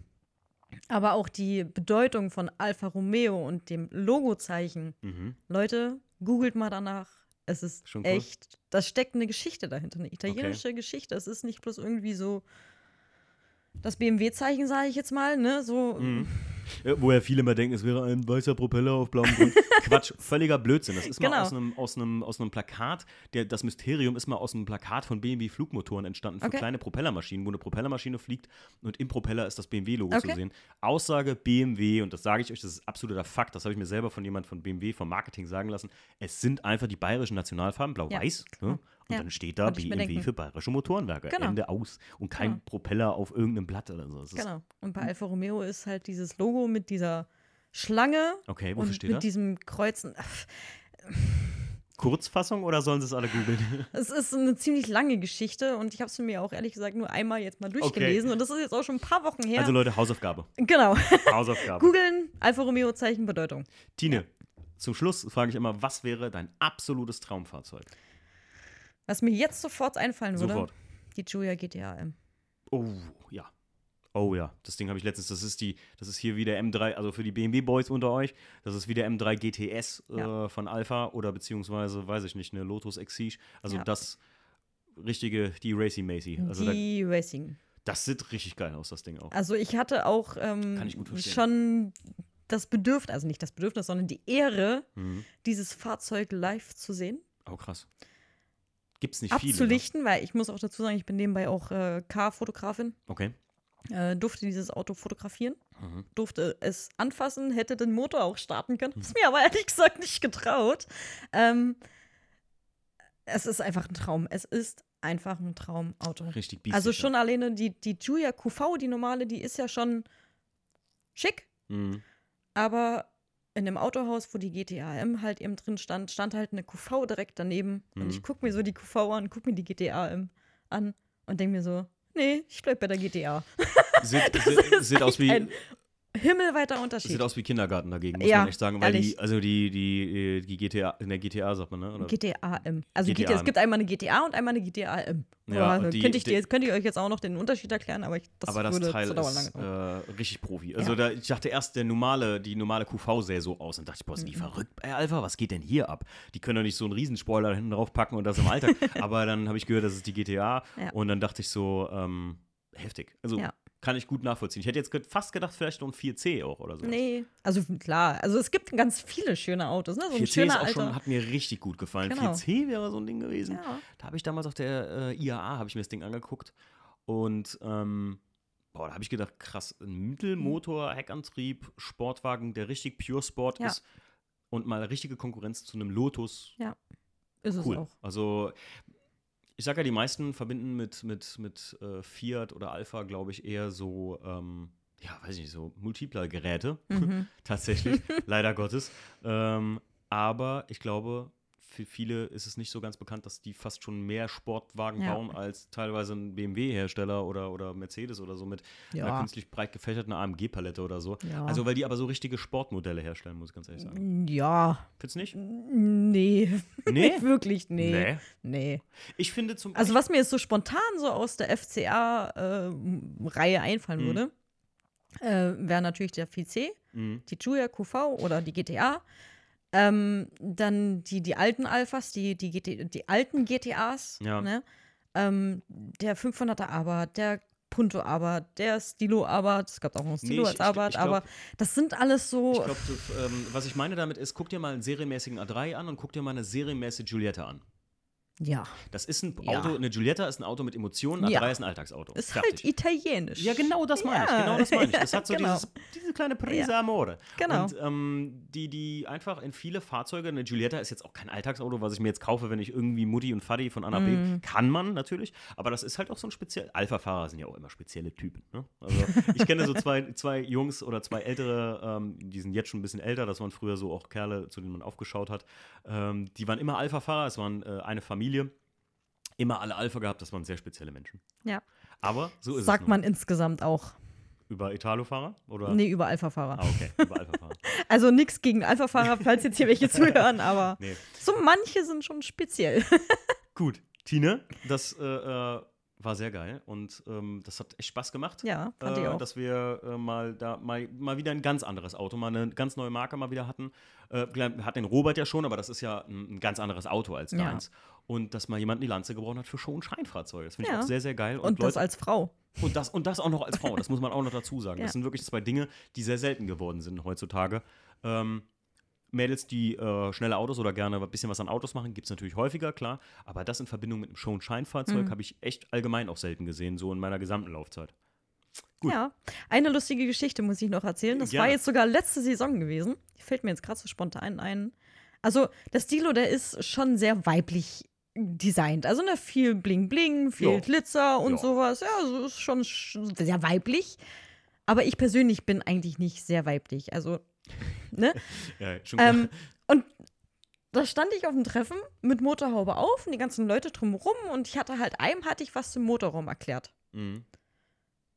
aber auch die Bedeutung von Alfa Romeo und dem Logozeichen. Mhm. Leute, googelt mal danach. Es ist Schon cool. echt, da steckt eine Geschichte dahinter, eine italienische Geschichte. Es ist nicht bloß irgendwie so das BMW-Zeichen, sage ich jetzt mal, ne? So, Mhm. Ja, wo ja viele immer denken, es wäre ein weißer Propeller auf blauem Grund. Quatsch, völliger Blödsinn. Das ist mal Genau. aus einem, aus einem, aus einem Plakat, der, das Mysterium ist mal aus einem Plakat von BMW Flugmotoren entstanden für Okay. kleine Propellermaschinen, wo eine Propellermaschine fliegt und im Propeller ist das BMW-Logo Okay. zu sehen. Aussage BMW, und das sage ich euch, das ist absoluter Fakt, das habe ich mir selber von jemand von BMW, vom Marketing sagen lassen. Es sind einfach die bayerischen Nationalfarben, blau-weiß. ne? Und Ja, dann steht da BMW für bayerische Motorenwerke. Genau. Ende aus. Und kein Genau. Propeller auf irgendeinem Blatt oder so. Das Genau. Und bei Alfa Romeo ist halt dieses Logo mit dieser Schlange Okay, wofür und steht mit das? diesem Kreuzen. Kurzfassung oder sollen sie es alle googeln? Es ist eine ziemlich lange Geschichte und ich habe es mir auch ehrlich gesagt nur einmal jetzt mal durchgelesen und das ist jetzt auch schon ein paar Wochen her. Also Leute, Hausaufgabe. genau. Hausaufgabe. Googeln, Alfa Romeo Zeichen Bedeutung. Tine, zum Schluss frage ich immer, was wäre dein absolutes Traumfahrzeug? Was mir jetzt sofort einfallen würde, Sofort. die Giulia GTA M. Oh, ja. Oh ja, das Ding habe ich letztens, das ist die, das ist hier wieder M3, also für die BMW Boys unter euch, das ist wieder M3 GTS äh, Ja. von Alpha oder beziehungsweise, weiß ich nicht, eine Lotus Exige. Also Ja. das richtige, die Racy Macy. Also da, die Racing. das sieht richtig geil aus, das Ding auch. Also ich hatte auch ähm, ich schon das Bedürfnis, also nicht das Bedürfnis, sondern die Ehre, Mhm. dieses Fahrzeug live zu sehen, Oh, krass. Gibt's nicht viele. ne? abzulichten, weil ich muss auch dazu sagen, ich bin nebenbei auch äh, Car-Fotografin, Okay. äh, durfte dieses Auto fotografieren, Mhm. durfte es anfassen, hätte den Motor auch starten können, hab's mir aber ehrlich gesagt nicht getraut. Ähm, es ist einfach ein Traum. Es ist einfach ein Traumauto. Richtig biestig. Also schon alleine die, die Giulia QV, die normale, die ist ja schon schick, Mhm. aber in dem Autohaus, wo die GTA M halt eben drin stand, stand halt eine QV direkt daneben. Und Mhm. ich gucke mir so die QV an, gucke mir die GTA M an und denke mir so, nee, ich bleib bei der GTA. Sieht, sieht, sieht aus wie, ein himmelweiter Unterschied. Sieht aus wie Kindergarten dagegen, muss Ja, man echt sagen. Weil die, also die, die, die GTA, in der GTA sagt man, ne? Oder? GTA M. Also GTA GTA, es gibt einmal eine GTA und einmal eine GTA M. Ja, die- könnte, ich dir, jetzt- könnte ich euch jetzt auch noch den Unterschied erklären, aber ich, das aber das würde Teil zu dauern ist lange. äh, richtig Profi. Also Ja. da, ich dachte erst, der normale, die normale QV sähe so aus. Und dachte ich, boah, sind die Mhm. verrückt bei Alpha? Was geht denn hier ab? Die können doch nicht so einen Riesenspoiler hinten drauf packen und das im Alltag. aber dann habe ich gehört, das ist die GTA. Ja. Und dann dachte ich so, ähm, heftig. Also Ja. Kann ich gut nachvollziehen. Ich hätte jetzt fast gedacht, vielleicht noch ein 4C auch oder so. Nee, also klar, also es gibt ganz viele schöne Autos, ne? So ein 4C ist auch alter. schon, hat mir richtig gut gefallen. Genau. 4C wäre so ein Ding gewesen. ja. Da habe ich damals auf der äh, IAA, habe ich mir das Ding angeguckt und ähm, boah, da habe ich gedacht, krass, ein Mittelmotor, Heckantrieb, Sportwagen, der richtig Pure Sport Ja. ist und mal richtige Konkurrenz zu einem Lotus. Ist es Cool. auch. Also ich sage ja, die meisten verbinden mit, mit, mit äh, Fiat oder Alpha, glaube ich, eher so, ähm, ja, weiß ich nicht, so Multipler-Geräte. Mhm. Tatsächlich, leider Gottes. Ähm, aber ich glaube, für viele ist es nicht so ganz bekannt, dass die fast schon mehr Sportwagen Ja. bauen als teilweise ein BMW-Hersteller oder, oder Mercedes oder so mit einer Ja. künstlich breit gefächerten AMG-Palette oder so. Ja. Also, weil die aber so richtige Sportmodelle herstellen, muss ich ganz ehrlich sagen. Ja, Findest du nicht? nee. Nee? Nicht wirklich, nee. Nee. Nee. Ich finde zum Also, was mir jetzt so spontan so aus der FCA-Reihe einfallen Mhm. würde, äh, wäre natürlich der VC, Mhm. die Julia QV oder die GTA. Ähm, dann die, die alten Alphas, die, die, GT, die alten GTAs, Ja. ne? ähm, der 500er Abarth, der Punto Abarth, der Stilo Abarth, es gab auch noch Stilo ich- als Abarth, aber das sind alles so, Ich glaube, ähm, was ich meine damit ist, guck dir mal einen serienmäßigen A3 an und guck dir mal eine serienmäßige Giulietta an. Ja, Das ist ein Ja. Auto, eine Giulietta ist ein Auto mit Emotionen, ein Ja. A3 ist ein Alltagsauto. ist Fertig. halt italienisch. Ja, genau das meine ich. Ja. Genau das meine ich. Das hat so Genau. dieses, diese kleine Prise Amore. Genau. Und ähm, die, die einfach in viele Fahrzeuge, eine Giulietta ist jetzt auch kein Alltagsauto, was ich mir jetzt kaufe, wenn ich irgendwie Mutti und Faddy von A nach B. Mhm. Kann man natürlich, aber das ist halt auch so ein speziell. Alpha-Fahrer sind ja auch immer spezielle Typen. Ne? Also ich kenne so zwei, zwei Jungs oder zwei ältere, ähm, die sind jetzt schon ein bisschen älter, das waren früher so auch Kerle, zu denen man aufgeschaut hat. Ähm, die waren immer Alpha-Fahrer, es waren äh, eine Familie. Immer alle Alpha gehabt, das waren sehr spezielle Menschen. Ja. Aber so ist es. Sagt man insgesamt auch. Über Italo-Fahrer? Oder? Nee, über Alpha-Fahrer. Ah, okay, über Alpha-Fahrer. Also nichts gegen Alpha-Fahrer, falls jetzt hier welche zuhören, aber Nee. so manche sind schon speziell. Gut, Tine, das äh, äh, war sehr geil und ähm, das hat echt Spaß gemacht. Ja, fand ich äh, auch. Dass wir äh, mal da mal, mal wieder ein ganz anderes Auto, mal eine ganz neue Marke mal wieder hatten. Äh, hat den Robert ja schon, aber das ist ja ein, ein ganz anderes Auto als Ja. Und dass mal jemand die Lanze gebrochen hat für Show- und Scheinfahrzeuge. Das finde ich Ja. auch sehr, sehr geil. Und das Leute, als Frau. und, das, und das auch noch als Frau, das muss man auch noch dazu sagen. Ja. Das sind wirklich zwei Dinge, die sehr selten geworden sind heutzutage. Ähm, Mädels, die äh, schnelle Autos oder gerne ein bisschen was an Autos machen, gibt es natürlich häufiger, klar. Aber das in Verbindung mit einem Show- und Scheinfahrzeug Mhm. habe ich echt allgemein auch selten gesehen, so in meiner gesamten Laufzeit. Gut. Ja. Eine lustige Geschichte muss ich noch erzählen. Das war Gerne. jetzt sogar letzte Saison gewesen. Die fällt mir jetzt gerade so spontan ein. Also, der Stilo, der ist schon sehr weiblich designt. Also, ne, viel Bling Bling, viel Ja. Glitzer und Ja. sowas. Ja, so ist schon sch- sehr weiblich. Aber ich persönlich bin eigentlich nicht sehr weiblich. Also, ne? Ja, schon klar. Ähm, und da stand ich auf dem Treffen mit Motorhaube auf und die ganzen Leute drumherum und ich hatte halt einem hatte ich was zum Motorraum erklärt. Mhm.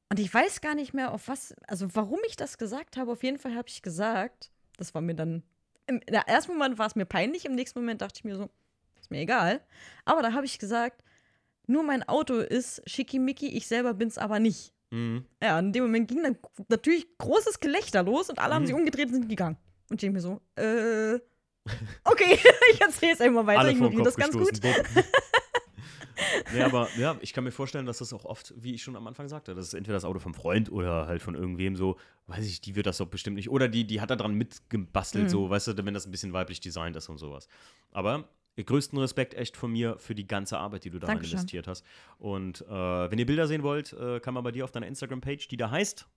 Und ich weiß gar nicht mehr, auf was, also warum ich das gesagt habe. Auf jeden Fall habe ich gesagt, das war mir dann, im der ersten Moment war es mir peinlich, im nächsten Moment dachte ich mir so, ist mir egal. Aber da habe ich gesagt, nur mein Auto ist schickimicki, ich selber bin's aber nicht. Mhm. Ja, in dem Moment ging dann natürlich großes Gelächter los und alle haben Mhm. sich umgedreht und sind gegangen. Und ich mir so, äh, okay, ich erzähle es einmal weiter, Alle ich ignoriere das ganz gut. nee, aber ja, ich kann mir vorstellen, dass das auch oft, wie ich schon am Anfang sagte, das ist entweder das Auto vom Freund oder halt von irgendwem so, weiß ich, die wird das doch bestimmt nicht. Oder die, die hat da dran mitgebastelt, Mhm. so, weißt du, wenn das ein bisschen weiblich designt ist und sowas. Aber größten Respekt echt von mir für die ganze Arbeit, die du daran Dankeschön. investiert hast. Und äh, wenn ihr Bilder sehen wollt, äh, kann man bei dir auf deiner Instagram-Page, die da heißt,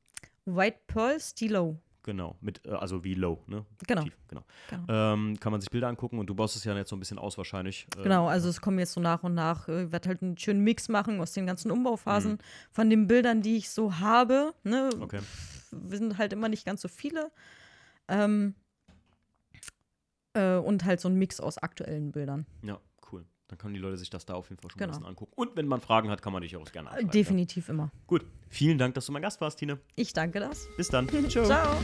White Pearl Stilo. genau, mit, äh, also wie low, ne? Genau. Tief, genau. Genau. Ähm, kann man sich Bilder angucken und du baust es ja jetzt so ein bisschen aus wahrscheinlich. äh, Genau, also es kommen jetzt so nach und nach, äh, ich werde halt einen schönen Mix machen aus den ganzen Umbauphasen Mhm. von den Bildern, die ich so habe. Ne? Okay. Wir sind halt immer nicht ganz so viele. Ähm, äh, und halt so ein Mix aus aktuellen Bildern. Ja, cool. Dann können die Leute sich das da auf jeden Fall schon Genau. mal ein bisschen angucken. Und wenn man Fragen hat, kann man dich auch gerne anschreiben. Definitiv immer. Ja. Gut. Vielen Dank, dass du mein Gast warst, Tine. Ich danke das. Bis dann. Ciao. Ciao.